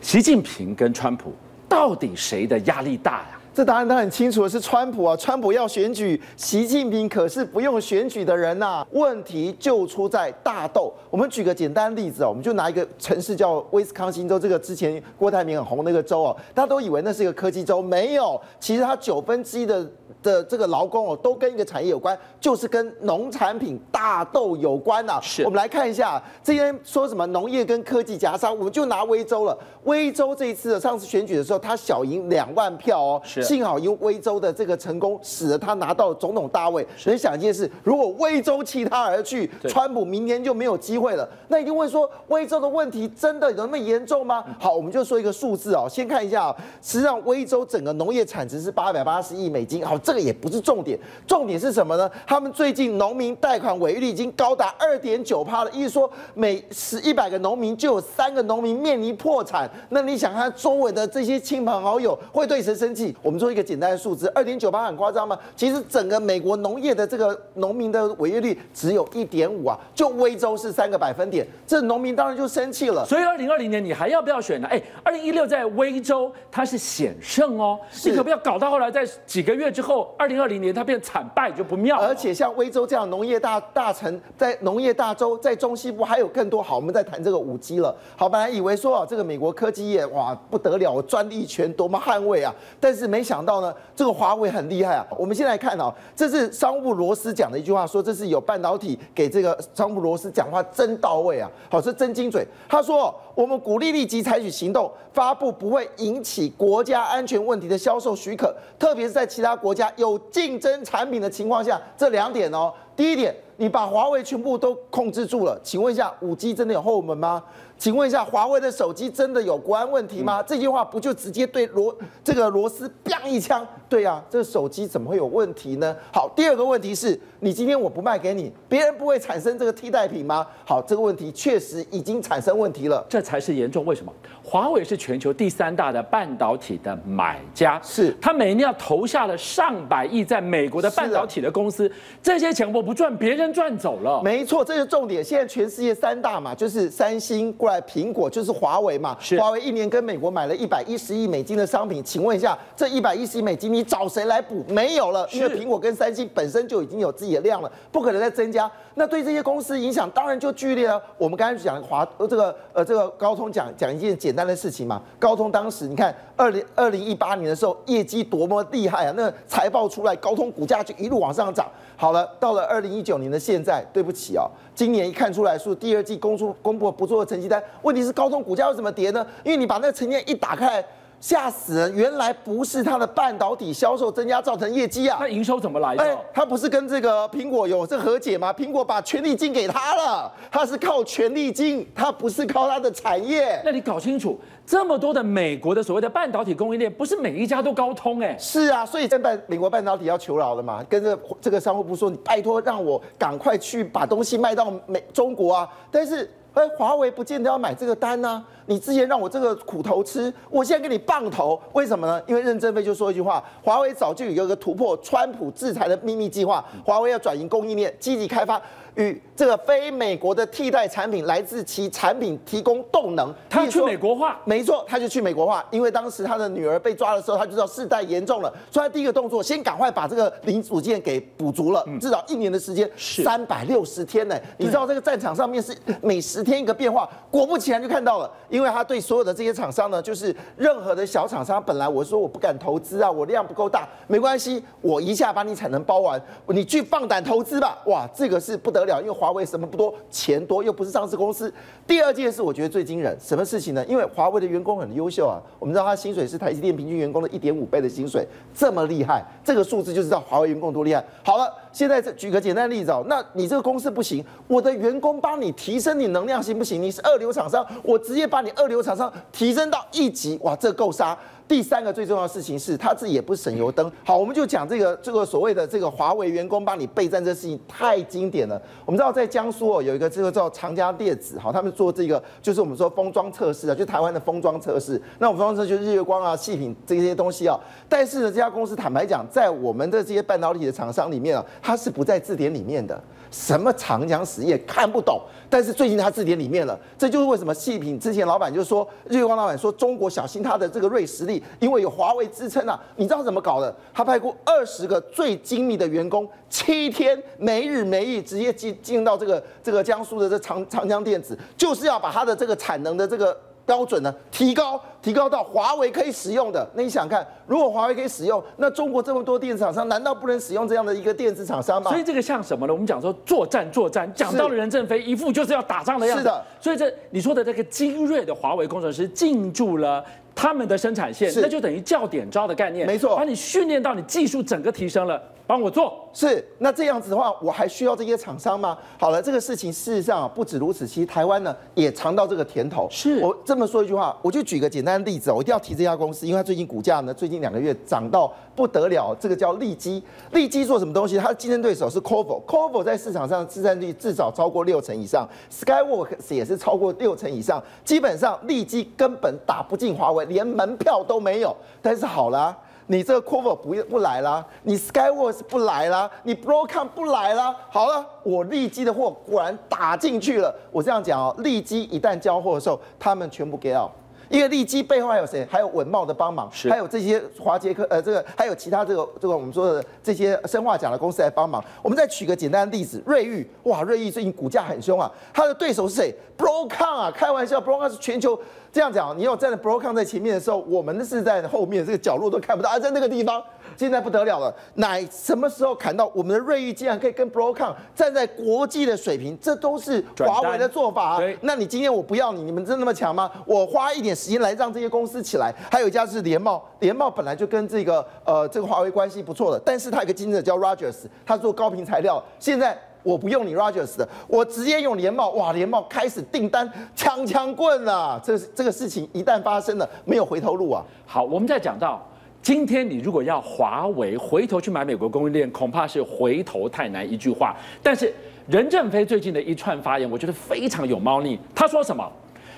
习近平跟川普到底谁的压力大呀？这答案他很清楚是川普啊，川普要选举，习近平可是不用选举的人呐、啊。问题就出在大豆。我们举个简单例子哦，我们就拿一个城市叫威斯康星州，这个之前郭台铭很红那个州哦，大家都以为那是一个科技州，没有，其实它九分之一的。的这个劳工哦，都跟一个产业有关，就是跟农产品大豆有关呐、啊。是，我们来看一下，这边说什么农业跟科技夹杀，我们就拿威州了。威州这一次的上次选举的时候，他小赢两万票哦，是幸好因为威州的这个成功，使得他拿到总统大位。所以想一件事，如果威州弃他而去，川普明年就没有机会了。那一定会说，威州的问题真的有那么严重吗？好，我们就说一个数字哦，先看一下哦，实际上威州整个农业产值是八百八十亿美金。好，这个也不是重点，重点是什么呢？他们最近农民贷款违约率已经高达二点九趴了，意思说每十一百个农民就有三个农民面临破产。那你想他周围的这些亲朋好友会对谁生气？我们做一个简单的数字，二点九趴很夸张吗？其实整个美国农业的这个农民的违约率只有一点五啊，就威州是三个百分点，这农民当然就生气了。所以二零二零年你还要不要选呢？哎，二零一六在威州它是险胜哦，你可不要搞到后来在几个月之后，二零二零年它变惨败就不妙。而且像威州这样农业大大城，在农业大州，在中西部还有更多。好，我们在谈这个五 G 了。好，本来以为说啊，这个美国科技业哇不得了，专利权多么捍卫啊，但是没想到呢，这个华为很厉害啊。我们先来看啊，这是商务部罗斯讲的一句话，说这是有半导体给这个商务部罗斯讲话真到位啊，好，是真精准。他说，我们鼓励立即采取行动，发布不会引起国家安全问题的销售许可，特别是在其他国家有竞争产品的情况下，这两点哦。第一点，你把华为全部都控制住了，请问一下，五 G 真的有后门吗？请问一下，华为的手机真的有国安问题吗？这句话不就直接对罗这个罗斯砰一枪？对呀，这个手机怎么会有问题呢？好，第二个问题是，你今天我不卖给你，别人不会产生这个替代品吗？好，这个问题确实已经产生问题了，这才是严重。为什么？华为是全球第三大的半导体的买家，是他每年要投下了上百亿在美国的半导体的公司，这些钱我不赚，别人赚走了。没错，这是重点。现在全世界三大嘛，就是三星。过来，苹果就是华为嘛。华为一年跟美国买了一百一十亿美金的商品，请问一下，这一百一十亿美金你找谁来补？没有了，因为苹果跟三星本身就已经有自己的量了，不可能再增加。那对这些公司影响当然就剧烈了。我们刚才讲华呃这个呃这个高通讲讲一件简单的事情嘛。高通当时你看二零二零一八年的时候业绩多么厉害啊，那财报出来，高通股价就一路往上涨。好了，到了二零一九年的现在，对不起哦，今年一看出来说第二季公出公布不错的成绩单，问题是高通股价为什么跌呢？因为你把那个成绩单一打开，吓死人！原来不是它的半导体销售增加造成业绩啊，那营收怎么来的？哎，它不是跟这个苹果有这和解吗？苹果把权利金给他了，它是靠权利金，它不是靠它的产业。那你搞清楚。这么多的美国的所谓的半导体供应链，不是每一家都高通哎？是啊，所以现在美国半导体要求饶了嘛，跟着这个商务部说，你拜托让我赶快去把东西卖到美中国啊。但是，哎，华为不见得要买这个单呢、你之前让我这个苦头吃，我现在给你棒头，为什么呢？因为任正非就说一句话，华为早就有一个突破川普制裁的秘密计划，华为要转移供应链，积极开发。与这个非美国的替代产品来自其产品提供动能，他去美国化，没错，他就去美国化，因为当时他的女儿被抓的时候，他就知道事态严重了，所以他第一个动作先赶快把这个零组件给补足了，至少一年的时间，三百六十天呢，你知道这个战场上面是每十天一个变化，果不其然就看到了，因为他对所有的这些厂商呢，就是任何的小厂商，本来我说我不敢投资啊，我量不够大，没关系，我一下把你产能包完，你去放胆投资吧，哇，这个是不得了，因为华为什么不多，钱多又不是上市公司。第二件事我觉得最惊人，什么事情呢？因为华为的员工很优秀啊，我们知道他薪水是台积电平均员工的一点五倍的薪水，这么厉害，这个数字就知道华为员工多厉害。好了，现在这举个简单的例子哦，那你这个公司不行，我的员工帮你提升你能量行不行？你是二流厂商，我直接把你二流厂商提升到一级，哇，这够杀。第三个最重要的事情是，他自己也不省油灯。好，我们就讲这个这个所谓的这个华为员工帮你备战这事情太经典了。我们知道在江苏哦，有一个这个叫长江电子，好，他们做这个就是我们说封装测试啊，就台湾的封装测试。那我们封装测试就是日月光啊、细品这些东西啊。但是呢，这家公司坦白讲，在我们的这些半导体的厂商里面啊，它是不在字典里面的。什么长江实业看不懂，但是最近他字典里面了，这就是为什么细品之前老板就说，日月光老板说中国小心他的这个锐实力，因为有华为支撑啊。你知道怎么搞的？他派过二十个最精密的员工，七天没日没夜，直接进进到这个这个江苏的这长长江电子，就是要把它的这个产能的这个标准呢提高，提高到华为可以使用的。那你想看，如果华为可以使用，那中国这么多电子厂商，难道不能使用这样的一个电子厂商吗？所以这个像什么呢？我们讲说作战，作战，讲到了任正非一副就是要打仗的样子。是的，所以这你说的这个精锐的华为工程师进驻了他们的生产线，那就等于教点招的概念，没错，把你训练到你技术整个提升了。帮我做是，那这样子的话，我还需要这些厂商吗？好了，这个事情事实上啊，不止如此，其实台湾呢也尝到这个甜头。是我这么说一句话，我就举个简单的例子，我一定要提这家公司，因为它最近股价呢，最近两个月涨到不得了。这个叫利基，利基做什么东西？它的竞争对手是 Qorvo，Qorvo 在市场上市占率至少超过六成以上，Skyworks 也是超过六成以上，基本上利基根本打不进华为，连门票都没有。但是好了。你这个 Cover 不不来啦，你 Skyworks 不来啦，你 Broadcom 不来啦。好了，我利基的货果然打进去了。我这样讲哦，利基一旦交货的时候，他们全部 get out。因为利基背后还有谁？还有稳茂的帮忙，还有这些华杰科呃，这个还有其他这个这个我们说的这些生化奖的公司来帮忙。我们再举个简单的例子，瑞昱哇，瑞昱最近股价很凶啊，它的对手是谁？Broadcom 啊，开玩笑，Broadcom 是全球这样讲，你有站在 Broadcom 在前面的时候，我们是在后面这个角落都看不到，啊在那个地方。现在不得了了，哪什么时候砍到我们的瑞昱竟然可以跟 Broadcom 站在国际的水平？这都是华为的做法啊。那你今天我不要你，你们真的那么强吗？我花一点时间来让这些公司起来。还有一家是联茂，联茂本来就跟这个呃这个华为关系不错的，但是他有一个竞争者叫 Rogers，他做高频材料。现在我不用你 Rogers 的，我直接用联茂。哇，联茂开始订单枪枪棍了。这这个事情一旦发生了，没有回头路啊。好，我们再讲到。今天你如果要华为回头去买美国供应链，恐怕是回头太难一句话。但是任正非最近的一串发言，我觉得非常有猫腻。他说什么？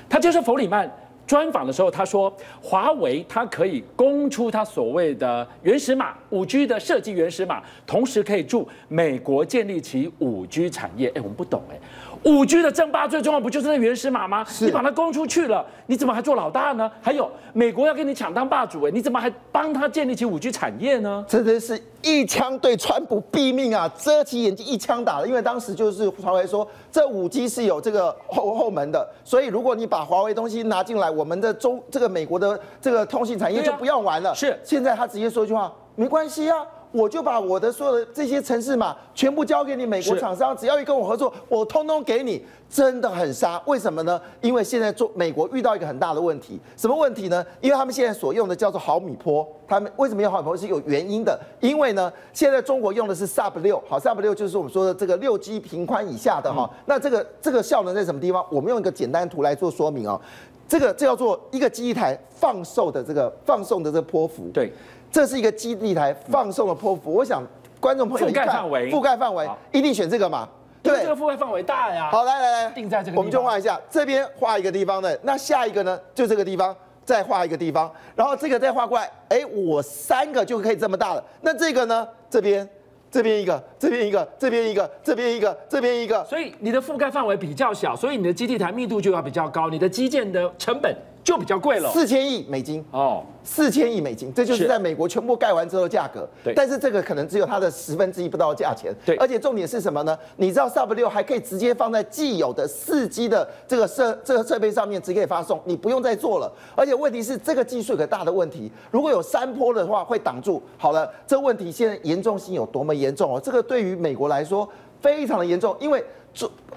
他接受弗里曼专访的时候，他说华为它可以供出它所谓的原始码五 G 的设计原始码，同时可以助美国建立起五 G 产业。哎，我们不懂哎。五 G 的争霸最重要不就是那原始码吗？你把它供出去了，你怎么还做老大呢？还有美国要跟你抢当霸主，哎，你怎么还帮他建立起五 G 产业呢？真的是一枪对川普毙命啊，遮起眼睛一枪打了。因为当时就是华为说这五 G 是有这个后后门的，所以如果你把华为东西拿进来，我们的中这个美国的这个通信产业就不要玩了。是，现在他直接说一句话，没关系啊。我就把我的所有的这些城市码全部交给你美国厂商，只要一跟我合作，我通通给你，真的很杀。为什么呢？因为现在做美国遇到一个很大的问题，什么问题呢？因为他们现在所用的叫做毫米波，他们为什么用毫米波是有原因的？因为呢，现在中国用的是 Sub 六，好，Sub 六就是我们说的这个六 G 频宽以下的哈。那这个这个效能在什么地方？我们用一个简单图来做说明哦。这个这叫做一个基地台放送的这个放送的这个波幅，对。这是一个基地台放送的波幅，我想观众朋友覆盖范围，覆盖范围一定选这个嘛？对，这个覆盖范围大呀。好，来来来，定在这个，我们就画一下，这边画一个地方的，那下一个呢，就这个地方再画一个地方，然后这个再画过来，哎，我三个就可以这么大了。那这个呢，这边这边一个，这边一个，这边一个，这边一个，这边一个，所以你的覆盖范围比较小，所以你的基地台密度就要比较高，你的基建的成本。就比较贵了，四千亿美金哦，四千亿美金，这就是在美国全部盖完之后的价格。对，但是这个可能只有它的十分之一不到的价钱。对，而且重点是什么呢？你知道 Sub 六还可以直接放在既有的四 G 的这个设这个设备上面，直接发送，你不用再做了。而且问题是，这个技术有个大的问题，如果有山坡的话会挡住。好了，这问题现在严重性有多么严重哦？这个对于美国来说非常的严重，因为这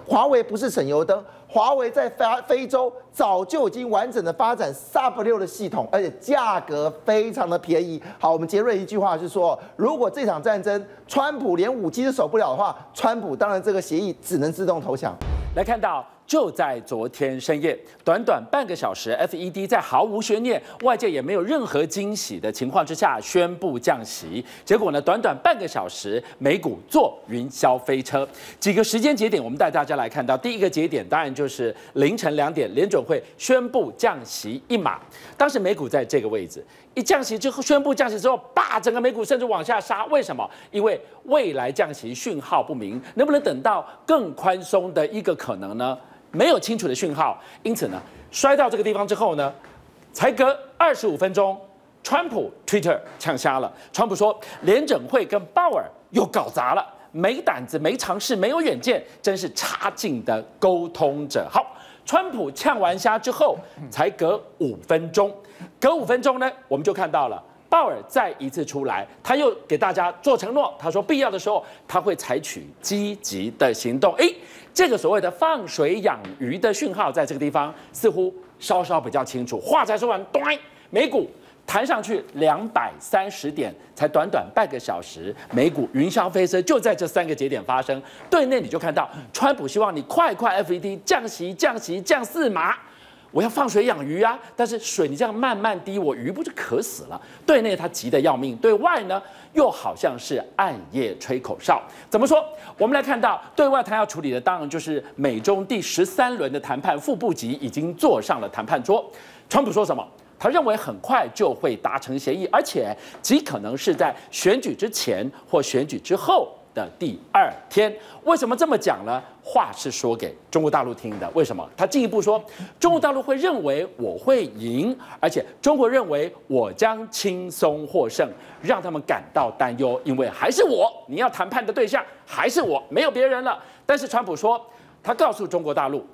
华为不是省油灯。华为在非非洲早就已经完整的发展 Sub 六的系统，而且价格非常的便宜。好，我们杰瑞一句话是说，如果这场战争川普连五 G 都守不了的话，川普当然这个协议只能自动投降。来看到。就在昨天深夜，短短半个小时，FED 在毫无悬念、外界也没有任何惊喜的情况之下宣布降息。结果呢，短短半个小时，美股坐云霄飞车。几个时间节点，我们带大家来看到第一个节点，当然就是凌晨两点，联准会宣布降息一码。当时美股在这个位置，一降息之后，宣布降息之后，叭，整个美股甚至往下杀。为什么？因为未来降息讯号不明，能不能等到更宽松的一个可能呢？没有清楚的讯号，因此呢，摔到这个地方之后呢，才隔二十五分钟，川普 Twitter 呛瞎了。川普说，联准会跟鲍尔又搞砸了，没胆子、没尝试、没有远见，真是差劲的沟通者。好，川普呛完虾之后，才隔五分钟，隔五分钟呢，我们就看到了鲍尔再一次出来，他又给大家做承诺，他说必要的时候他会采取积极的行动。诶，这个所谓的放水养鱼的讯号，在这个地方似乎稍稍比较清楚。话才说完，咚，美股。弹上去两百三十点，才短短半个小时，美股云霄飞车就在这三个节点发生。对内你就看到，川普希望你快快 FED 降息降息降四码，我要放水养鱼啊！但是水你这样慢慢滴，我鱼不就渴死了？对内他急得要命，对外呢又好像是暗夜吹口哨。怎么说？我们来看到，对外他要处理的当然就是美中第十三轮的谈判，副部级已经坐上了谈判桌。川普说什么？他认为很快就会达成协议，而且极可能是在选举之前或选举之后的第二天。为什么这么讲呢？话是说给中国大陆听的。为什么？他进一步说，中国大陆会认为我会赢，而且中国认为我将轻松获胜，让他们感到担忧，因为还是我，你要谈判的对象还是我，没有别人了。但是川普说，他告诉中国大陆，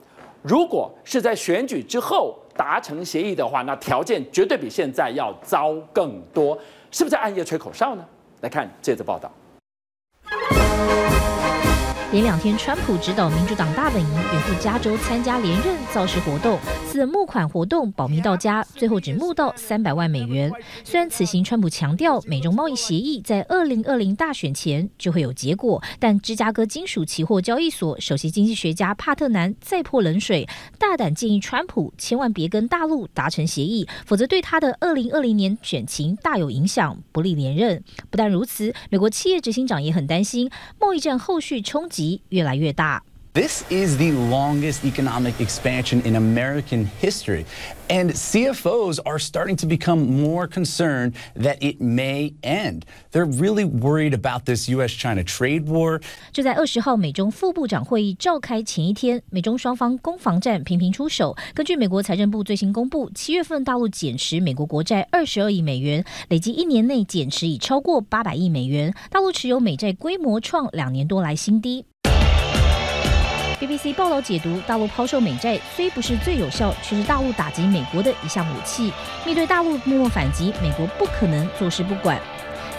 如果是在选举之后。达成协议的话，那条件绝对比现在要糟更多，是不是在暗夜吹口哨呢？来看这则报道。连两天，川普指导民主党大本营远赴加州参加连任造势活动。此募款活动保密到家，最后只募到三百万美元。虽然此行川普强调美中贸易协议在二零二零大选前就会有结果，但芝加哥金属期货交易所首席经济学家帕特南再泼冷水，大胆建议川普千万别跟大陆达成协议，否则对他的二零二零年选情大有影响，不利连任。不但如此，美国企业执行长也很担心贸易战后续冲击。越来越大。This is the longest economic expansion in American history, and CFOs are starting to become more concerned that it may end. They're really worried about this U.S.-China trade war. 就在二十号美中副部长会议召开前一天，美中双方攻防战频频出手。根据美国财政部最新公布，七月份大陆减持美国国债二十二亿美元，累计一年内减持已超过八百亿美元。大陆持有美债规模创两年多来新低。 BBC 报道解读，大陆抛售美债虽不是最有效，却是大陆打击美国的一项武器。面对大陆默默反击，美国不可能坐视不管。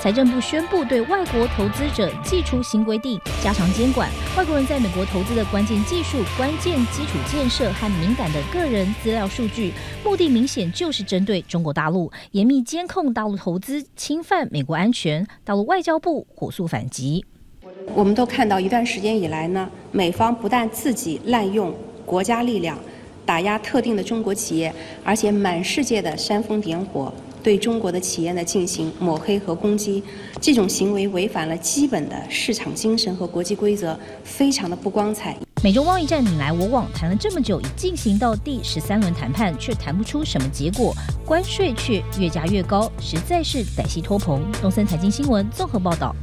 财政部宣布对外国投资者祭出新规定，加强监管。外国人在美国投资的关键技术、关键基础建设和敏感的个人资料数据，目的明显就是针对中国大陆，严密监控大陆投资，侵犯美国安全。大陆外交部火速反击。我们都看到一段时间以来呢，美方不但自己滥用国家力量打压特定的中国企业，而且满世界的煽风点火，对中国的企业呢进行抹黑和攻击。这种行为违反了基本的市场精神和国际规则，非常的不光彩。美中贸易战你来我往，谈了这么久，已进行到第十三轮谈判，却谈不出什么结果，关税却越加越高，实在是歹戏拖棚。东森财经新闻综合报道。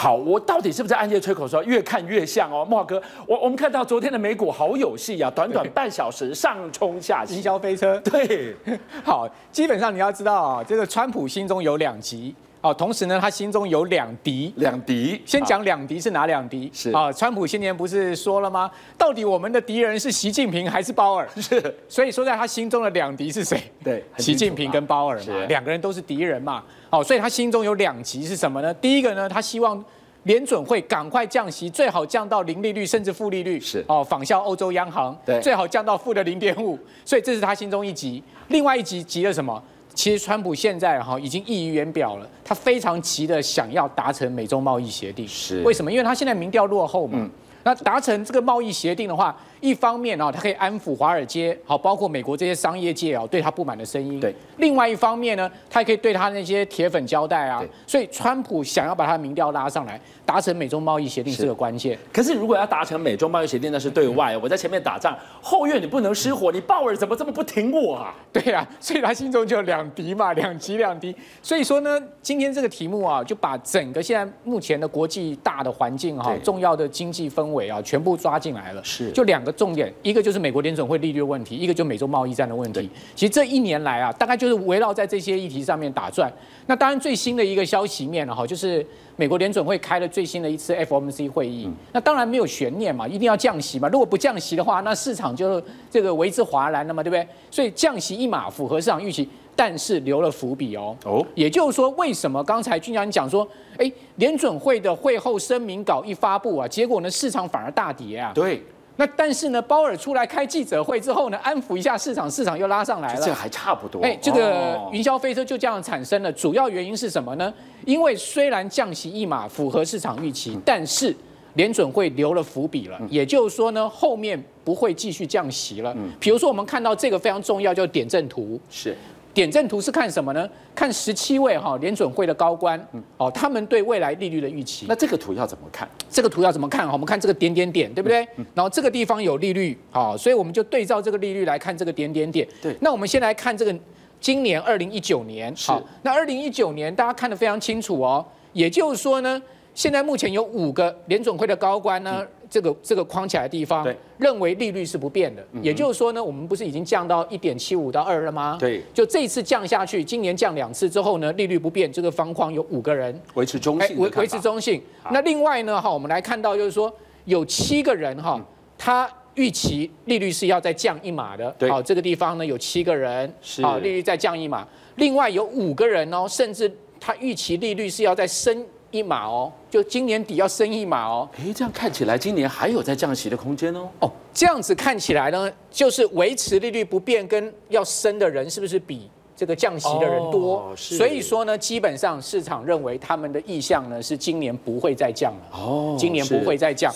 好，我到底是不是在暗夜吹口哨？越看越像哦，慕驊哥，我我们看到昨天的美股好有戏啊，短短半小时上冲下行，营销飞车。对，好，基本上你要知道啊，这个川普心中有两极啊，同时呢，他心中有两敌。两敌，先讲两敌是哪两敌？是啊，川普新年不是说了吗？到底我们的敌人是习近平还是鲍尔？是，所以说在他心中的两敌是谁？对，习近平跟鲍尔嘛，两个人都是敌人嘛。哦，所以他心中有两极是什么呢？第一个呢，他希望联准会赶快降息，最好降到零利率甚至负利率。是哦，仿效欧洲央行，对，最好降到负的零点五。所以这是他心中一急。另外一急急了什么？其实川普现在哈已经溢于言表了，他非常急的想要达成美中贸易协定。是为什么？因为他现在民调落后嘛。嗯。那达成这个贸易协定的话，一方面啊，他可以安抚华尔街，好，包括美国这些商业界啊，对他不满的声音。对。另外一方面呢，他也可以对他那些铁粉交代啊。所以，川普想要把他的民调拉上来，达成美中贸易协定是个关键。可是，如果要达成美中贸易协定，那是对外。我在前面打仗，后院你不能失火。你鲍尔怎么这么不挺我啊？对啊，所以他心中就有两敌嘛，两极两敌。所以说呢，今天这个题目啊，就把整个现在目前的国际大的环境哈，重要的经济氛围啊，全部抓进来了。是。就两个。个重点，一个就是美国联准会利率问题，一个就是美洲贸易战的问题。其实这一年来啊，大概就是围绕在这些议题上面打转。那当然最新的一个消息面了哈，就是美国联准会开了最新的一次 FOMC 会议。那当然没有悬念嘛，一定要降息嘛。如果不降息的话，那市场就这个为之哗然了嘛，对不对？所以降息一码符合市场预期。但是留了伏笔哦，哦，也就是说，为什么刚才俊相你讲说，哎，联准会的会后声明稿一发布啊，结果呢，市场反而大跌啊？对。那但是呢，鲍尔出来开记者会之后呢，安抚一下市场，市场又拉上来了。这还差不多。哎，这个云霄飞车就这样产生了。主要原因是什么呢？因为虽然降息一码符合市场预期，嗯、但是联准会留了伏笔了，嗯、也就是说呢，后面不会继续降息了。嗯。比如说，我们看到这个非常重要，叫点阵图。是。点阵图是看什么呢？看十七位哈联准会的高官，哦，他们对未来利率的预期。那这个图要怎么看？这个图要怎么看？哈，我们看这个点点点，对不对？然后这个地方有利率，好，所以我们就对照这个利率来看这个点点点。对。那我们先来看这个今年二零一九年，好，那二零一九年大家看得非常清楚哦，也就是说呢，现在目前有五个联准会的高官呢。这个这个框起来的地方，认为利率是不变的，也就是说呢，我们不是已经降到一点七五到二了吗？对，就这一次降下去，今年降两次之后呢，利率不变，这个方框有五个人。维持中性，维维持中性。那另外呢，哈，我们来看到就是说有七个人哈，他预期利率是要再降一码的，好，这个地方呢有七个人，好，利率再降一码。另外有五个人哦，甚至他预期利率是要再升。一码哦，就今年底要升一码哦。哎，这样看起来今年还有在降息的空间哦。哦，这样子看起来呢，就是维持利率不变跟要升的人是不是比这个降息的人多？所以说呢，基本上市场认为他们的意向呢是今年不会再降了。哦，今年不会再降。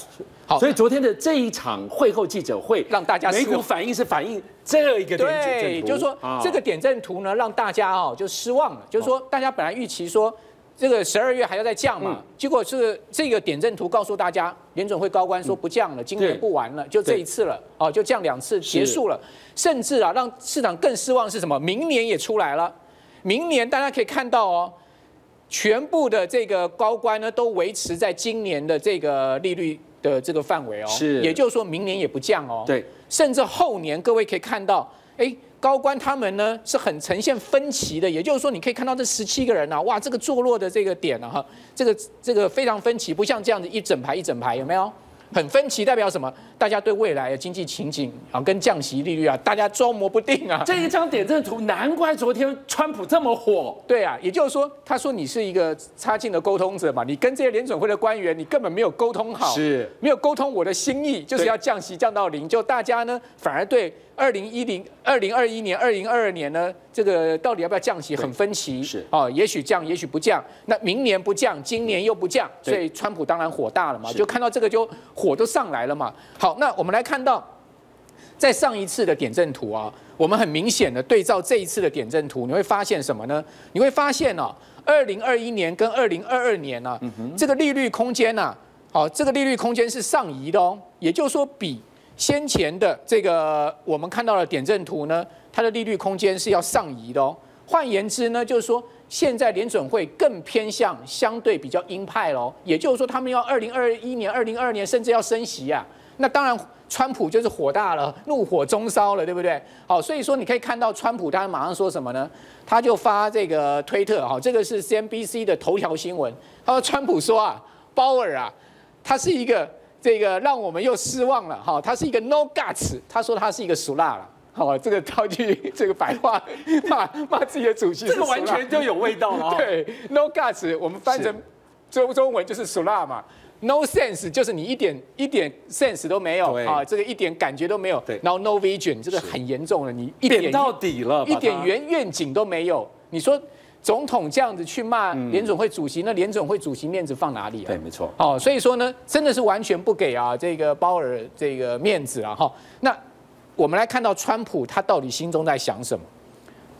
好，所以昨天的这一场会后记者会，让大家美股反应是反应这一个点阵图。对，就是说这个点阵图呢，让大家哦就失望了。就是说，大家本来预期说。这个十二月还要再降嘛？结果是这个点阵图告诉大家，联准会高官说不降了，今年不玩了，就这一次了，哦，就降两次结束了。甚至啊，让市场更失望是什么？明年也出来了，明年大家可以看到哦，全部的这个高官呢都维持在今年的这个利率的这个范围哦，是，也就是说明年也不降哦，对，甚至后年各位可以看到，哎。高官他们呢是很呈现分歧的，也就是说，你可以看到这十七个人啊，哇，这个坐落的这个点啊，哈，这个这个非常分歧，不像这样子一整排一整排，有没有？很分歧代表什么？大家对未来的经济情景啊，跟降息利率啊，大家捉摸不定啊。这一张点阵图，难怪昨天川普这么火。对啊，也就是说，他说你是一个差劲的沟通者嘛，你跟这些联准会的官员，你根本没有沟通好，是，没有沟通我的心意，就是要降息降到零，就大家呢反而对二零一零、二零二一年、二零二二年呢，这个到底要不要降息很分歧，是哦，也许降，也许不降。那明年不降，今年又不降，所以川普当然火大了嘛，就看到这个就火都上来了嘛。好，那我们来看到，在上一次的点阵图啊，我们很明显的对照这一次的点阵图，你会发现什么呢？你会发现哦，二零二一年跟二零二二年呢，这个利率空间呐，好，这个利率空间是上移的哦，也就是说比先前的这个我们看到的点阵图呢，它的利率空间是要上移的哦。换言之呢，就是说现在联准会更偏向相对比较鹰派喽，也就是说他们要二零二一年、二零二二年甚至要升息啊。那当然，川普就是火大了，怒火中烧了，对不对？好，所以说你可以看到川普他马上说什么呢？他就发这个推特，哈，这个是 CNBC 的头条新闻。他说川普说啊，鲍尔啊，他是一个这个让我们又失望了，哈，他是一个 no guts，他说他是一个俗辣了，好，这个套句 这个白话骂骂自己的主席，这个完全就有味道了。对，no guts，我们翻成中中文就是俗辣嘛。No sense 就是你一点一点 sense 都没有啊，这个一点感觉都没有。然后 no vision 这个很严重了，你一点到底了，一点原愿景都没有。你说总统这样子去骂联准会主席，那联准会主席面子放哪里啊？对，没错。哦，所以说呢，真的是完全不给啊这个鲍尔这个面子啊哈。那我们来看到川普他到底心中在想什么？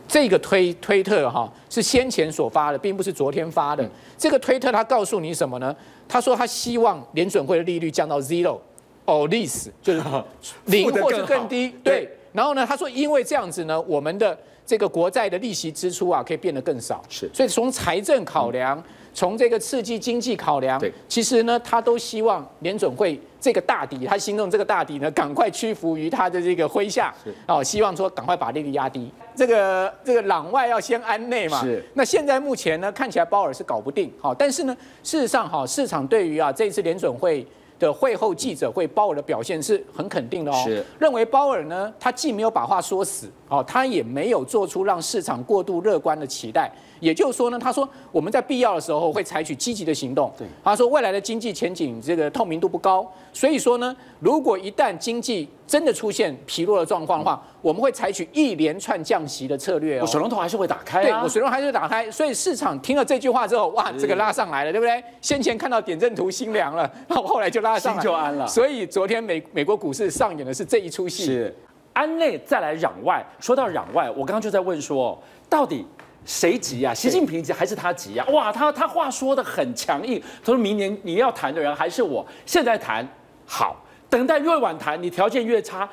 这个推推特哈是先前所发的，并不是昨天发的。这个推特他告诉你什么呢？他说他希望联准会的利率降到 zero or less，就是 零或是更低。对。然后呢，他说因为这样子呢，我们的这个国债的利息支出啊可以变得更少。是。所以从财政考量，从这个刺激经济考量，对，其实呢，他都希望联准会这个大敌，他心中这个大敌呢，赶快屈服于他的这个麾下，哦，希望说赶快把利率压低。这个这个攘外要先安内嘛，是。那现在目前呢，看起来鲍尔是搞不定，好，但是呢，事实上哈，市场对于啊这次联准会的会后记者会，鲍尔的表现是很肯定的哦，是。认为鲍尔呢，他既没有把话说死，哦，他也没有做出让市场过度乐观的期待。也就是说呢，他说我们在必要的时候会采取积极的行动。对，他说未来的经济前景这个透明度不高，所以说呢，如果一旦经济真的出现疲弱的状况的话，我们会采取一连串降息的策略哦。我水龙头还是会打开啊。对，我水龙头还是会打开。所以市场听了这句话之后，哇，这个拉上来了，对不对？先前看到点阵图心凉了，然后后来就拉上来，心就安了。所以昨天美美国股市上演的是这一出戏。是，安内再来攘外。说到攘外，我刚刚就在问说，到底。谁急呀、啊？习近平急还是他急呀、啊？哇，他他话说的很强硬，他说明年你要谈的人还是我，现在谈好，等待越晚谈，你条件越差，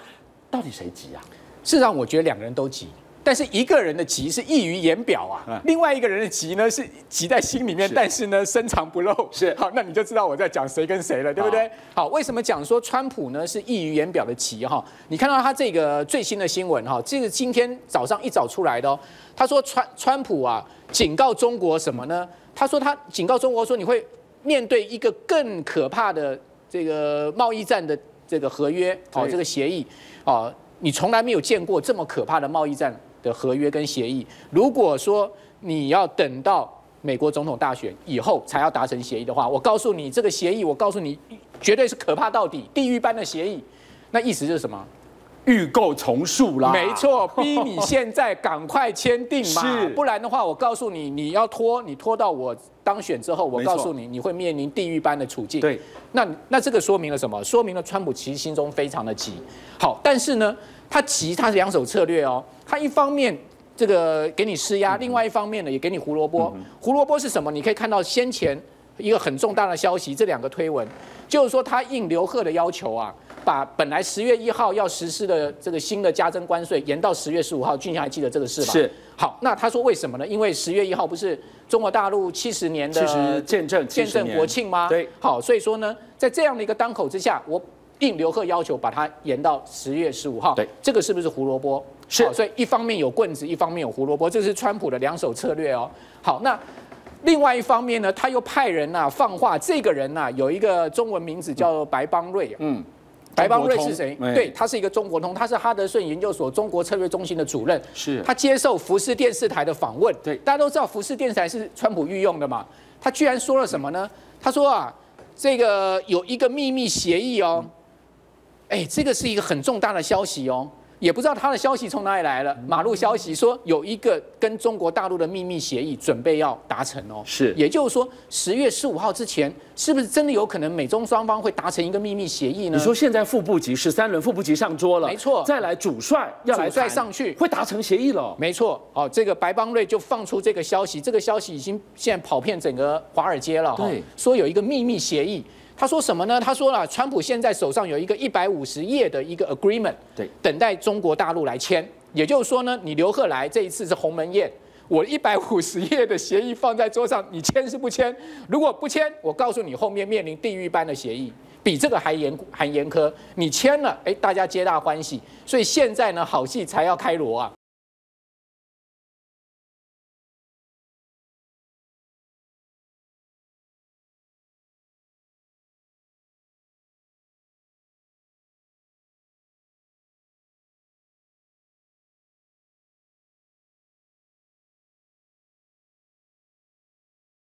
到底谁急啊？事实上，我觉得两个人都急。但是一个人的急是溢于言表啊，嗯、另外一个人的急呢是急在心里面，但是呢深藏不露。是好，那你就知道我在讲谁跟谁了，对不对？好，好，为什么讲说川普呢是溢于言表的急哈？你看到他这个最新的新闻哈，这个今天早上一早出来的哦。他说川川普啊警告中国什么呢？他说他警告中国说你会面对一个更可怕的这个贸易战的这个合约哦，这个协议哦，你从来没有见过这么可怕的贸易战。的合约跟协议，如果说你要等到美国总统大选以后才要达成协议的话，我告诉你，这个协议，我告诉你，绝对是可怕到底、地狱般的协议。那意思就是什么？预购从速啦。没错，逼你 现在赶快签订嘛，不然的话，我告诉你，你要拖，你拖到我当选之后，我告诉你，你会面临地狱般的处境。对，那那这个说明了什么？说明了川普其实心中非常的急。好，但是呢，他急，他是两手策略哦。他一方面这个给你施压，另外一方面呢也给你胡萝卜。胡萝卜是什么？你可以看到先前一个很重大的消息，这两个推文，就是说他应刘鹤的要求啊，把本来十月一号要实施的这个新的加征关税延到十月十五号。俊霞还记得这个事吧？是。好，那他说为什么呢？因为十月一号不是中国大陆七十年的见证见证国庆吗？对。好，所以说呢，在这样的一个当口之下，我应刘贺要求把它延到十月十五号。对。这个是不是胡萝卜？是，所以一方面有棍子，一方面有胡萝卜，这是川普的两手策略哦。好，那另外一方面呢，他又派人呐、啊、放话，这个人呐、啊、有一个中文名字叫白邦瑞。嗯，白邦瑞是谁？对，他是一个中国通，他是哈德逊研究所中国策略中心的主任。是，他接受福斯电视台的访问。对，大家都知道福斯电视台是川普御用的嘛。他居然说了什么呢？他说啊，这个有一个秘密协议哦。哎，这个是一个很重大的消息哦。也不知道他的消息从哪里来了，马路消息说有一个跟中国大陆的秘密协议准备要达成哦，是，也就是说十月十五号之前，是不是真的有可能美中双方会达成一个秘密协议呢？你说现在副部级十三轮副部级上桌了，没错，再来主帅要来再上去，会达成协议了，没错，哦，这个白邦瑞就放出这个消息，这个消息已经现在跑遍整个华尔街了，对，说有一个秘密协议。他说什么呢？他说了，川普现在手上有一个一百五十页的一个 agreement，对，等待中国大陆来签。也就是说呢，你刘鹤来这一次是鸿门宴，我一百五十页的协议放在桌上，你签是不签？如果不签，我告诉你后面面临地狱般的协议，比这个还严还严苛。你签了，哎，大家皆大欢喜。所以现在呢，好戏才要开锣啊！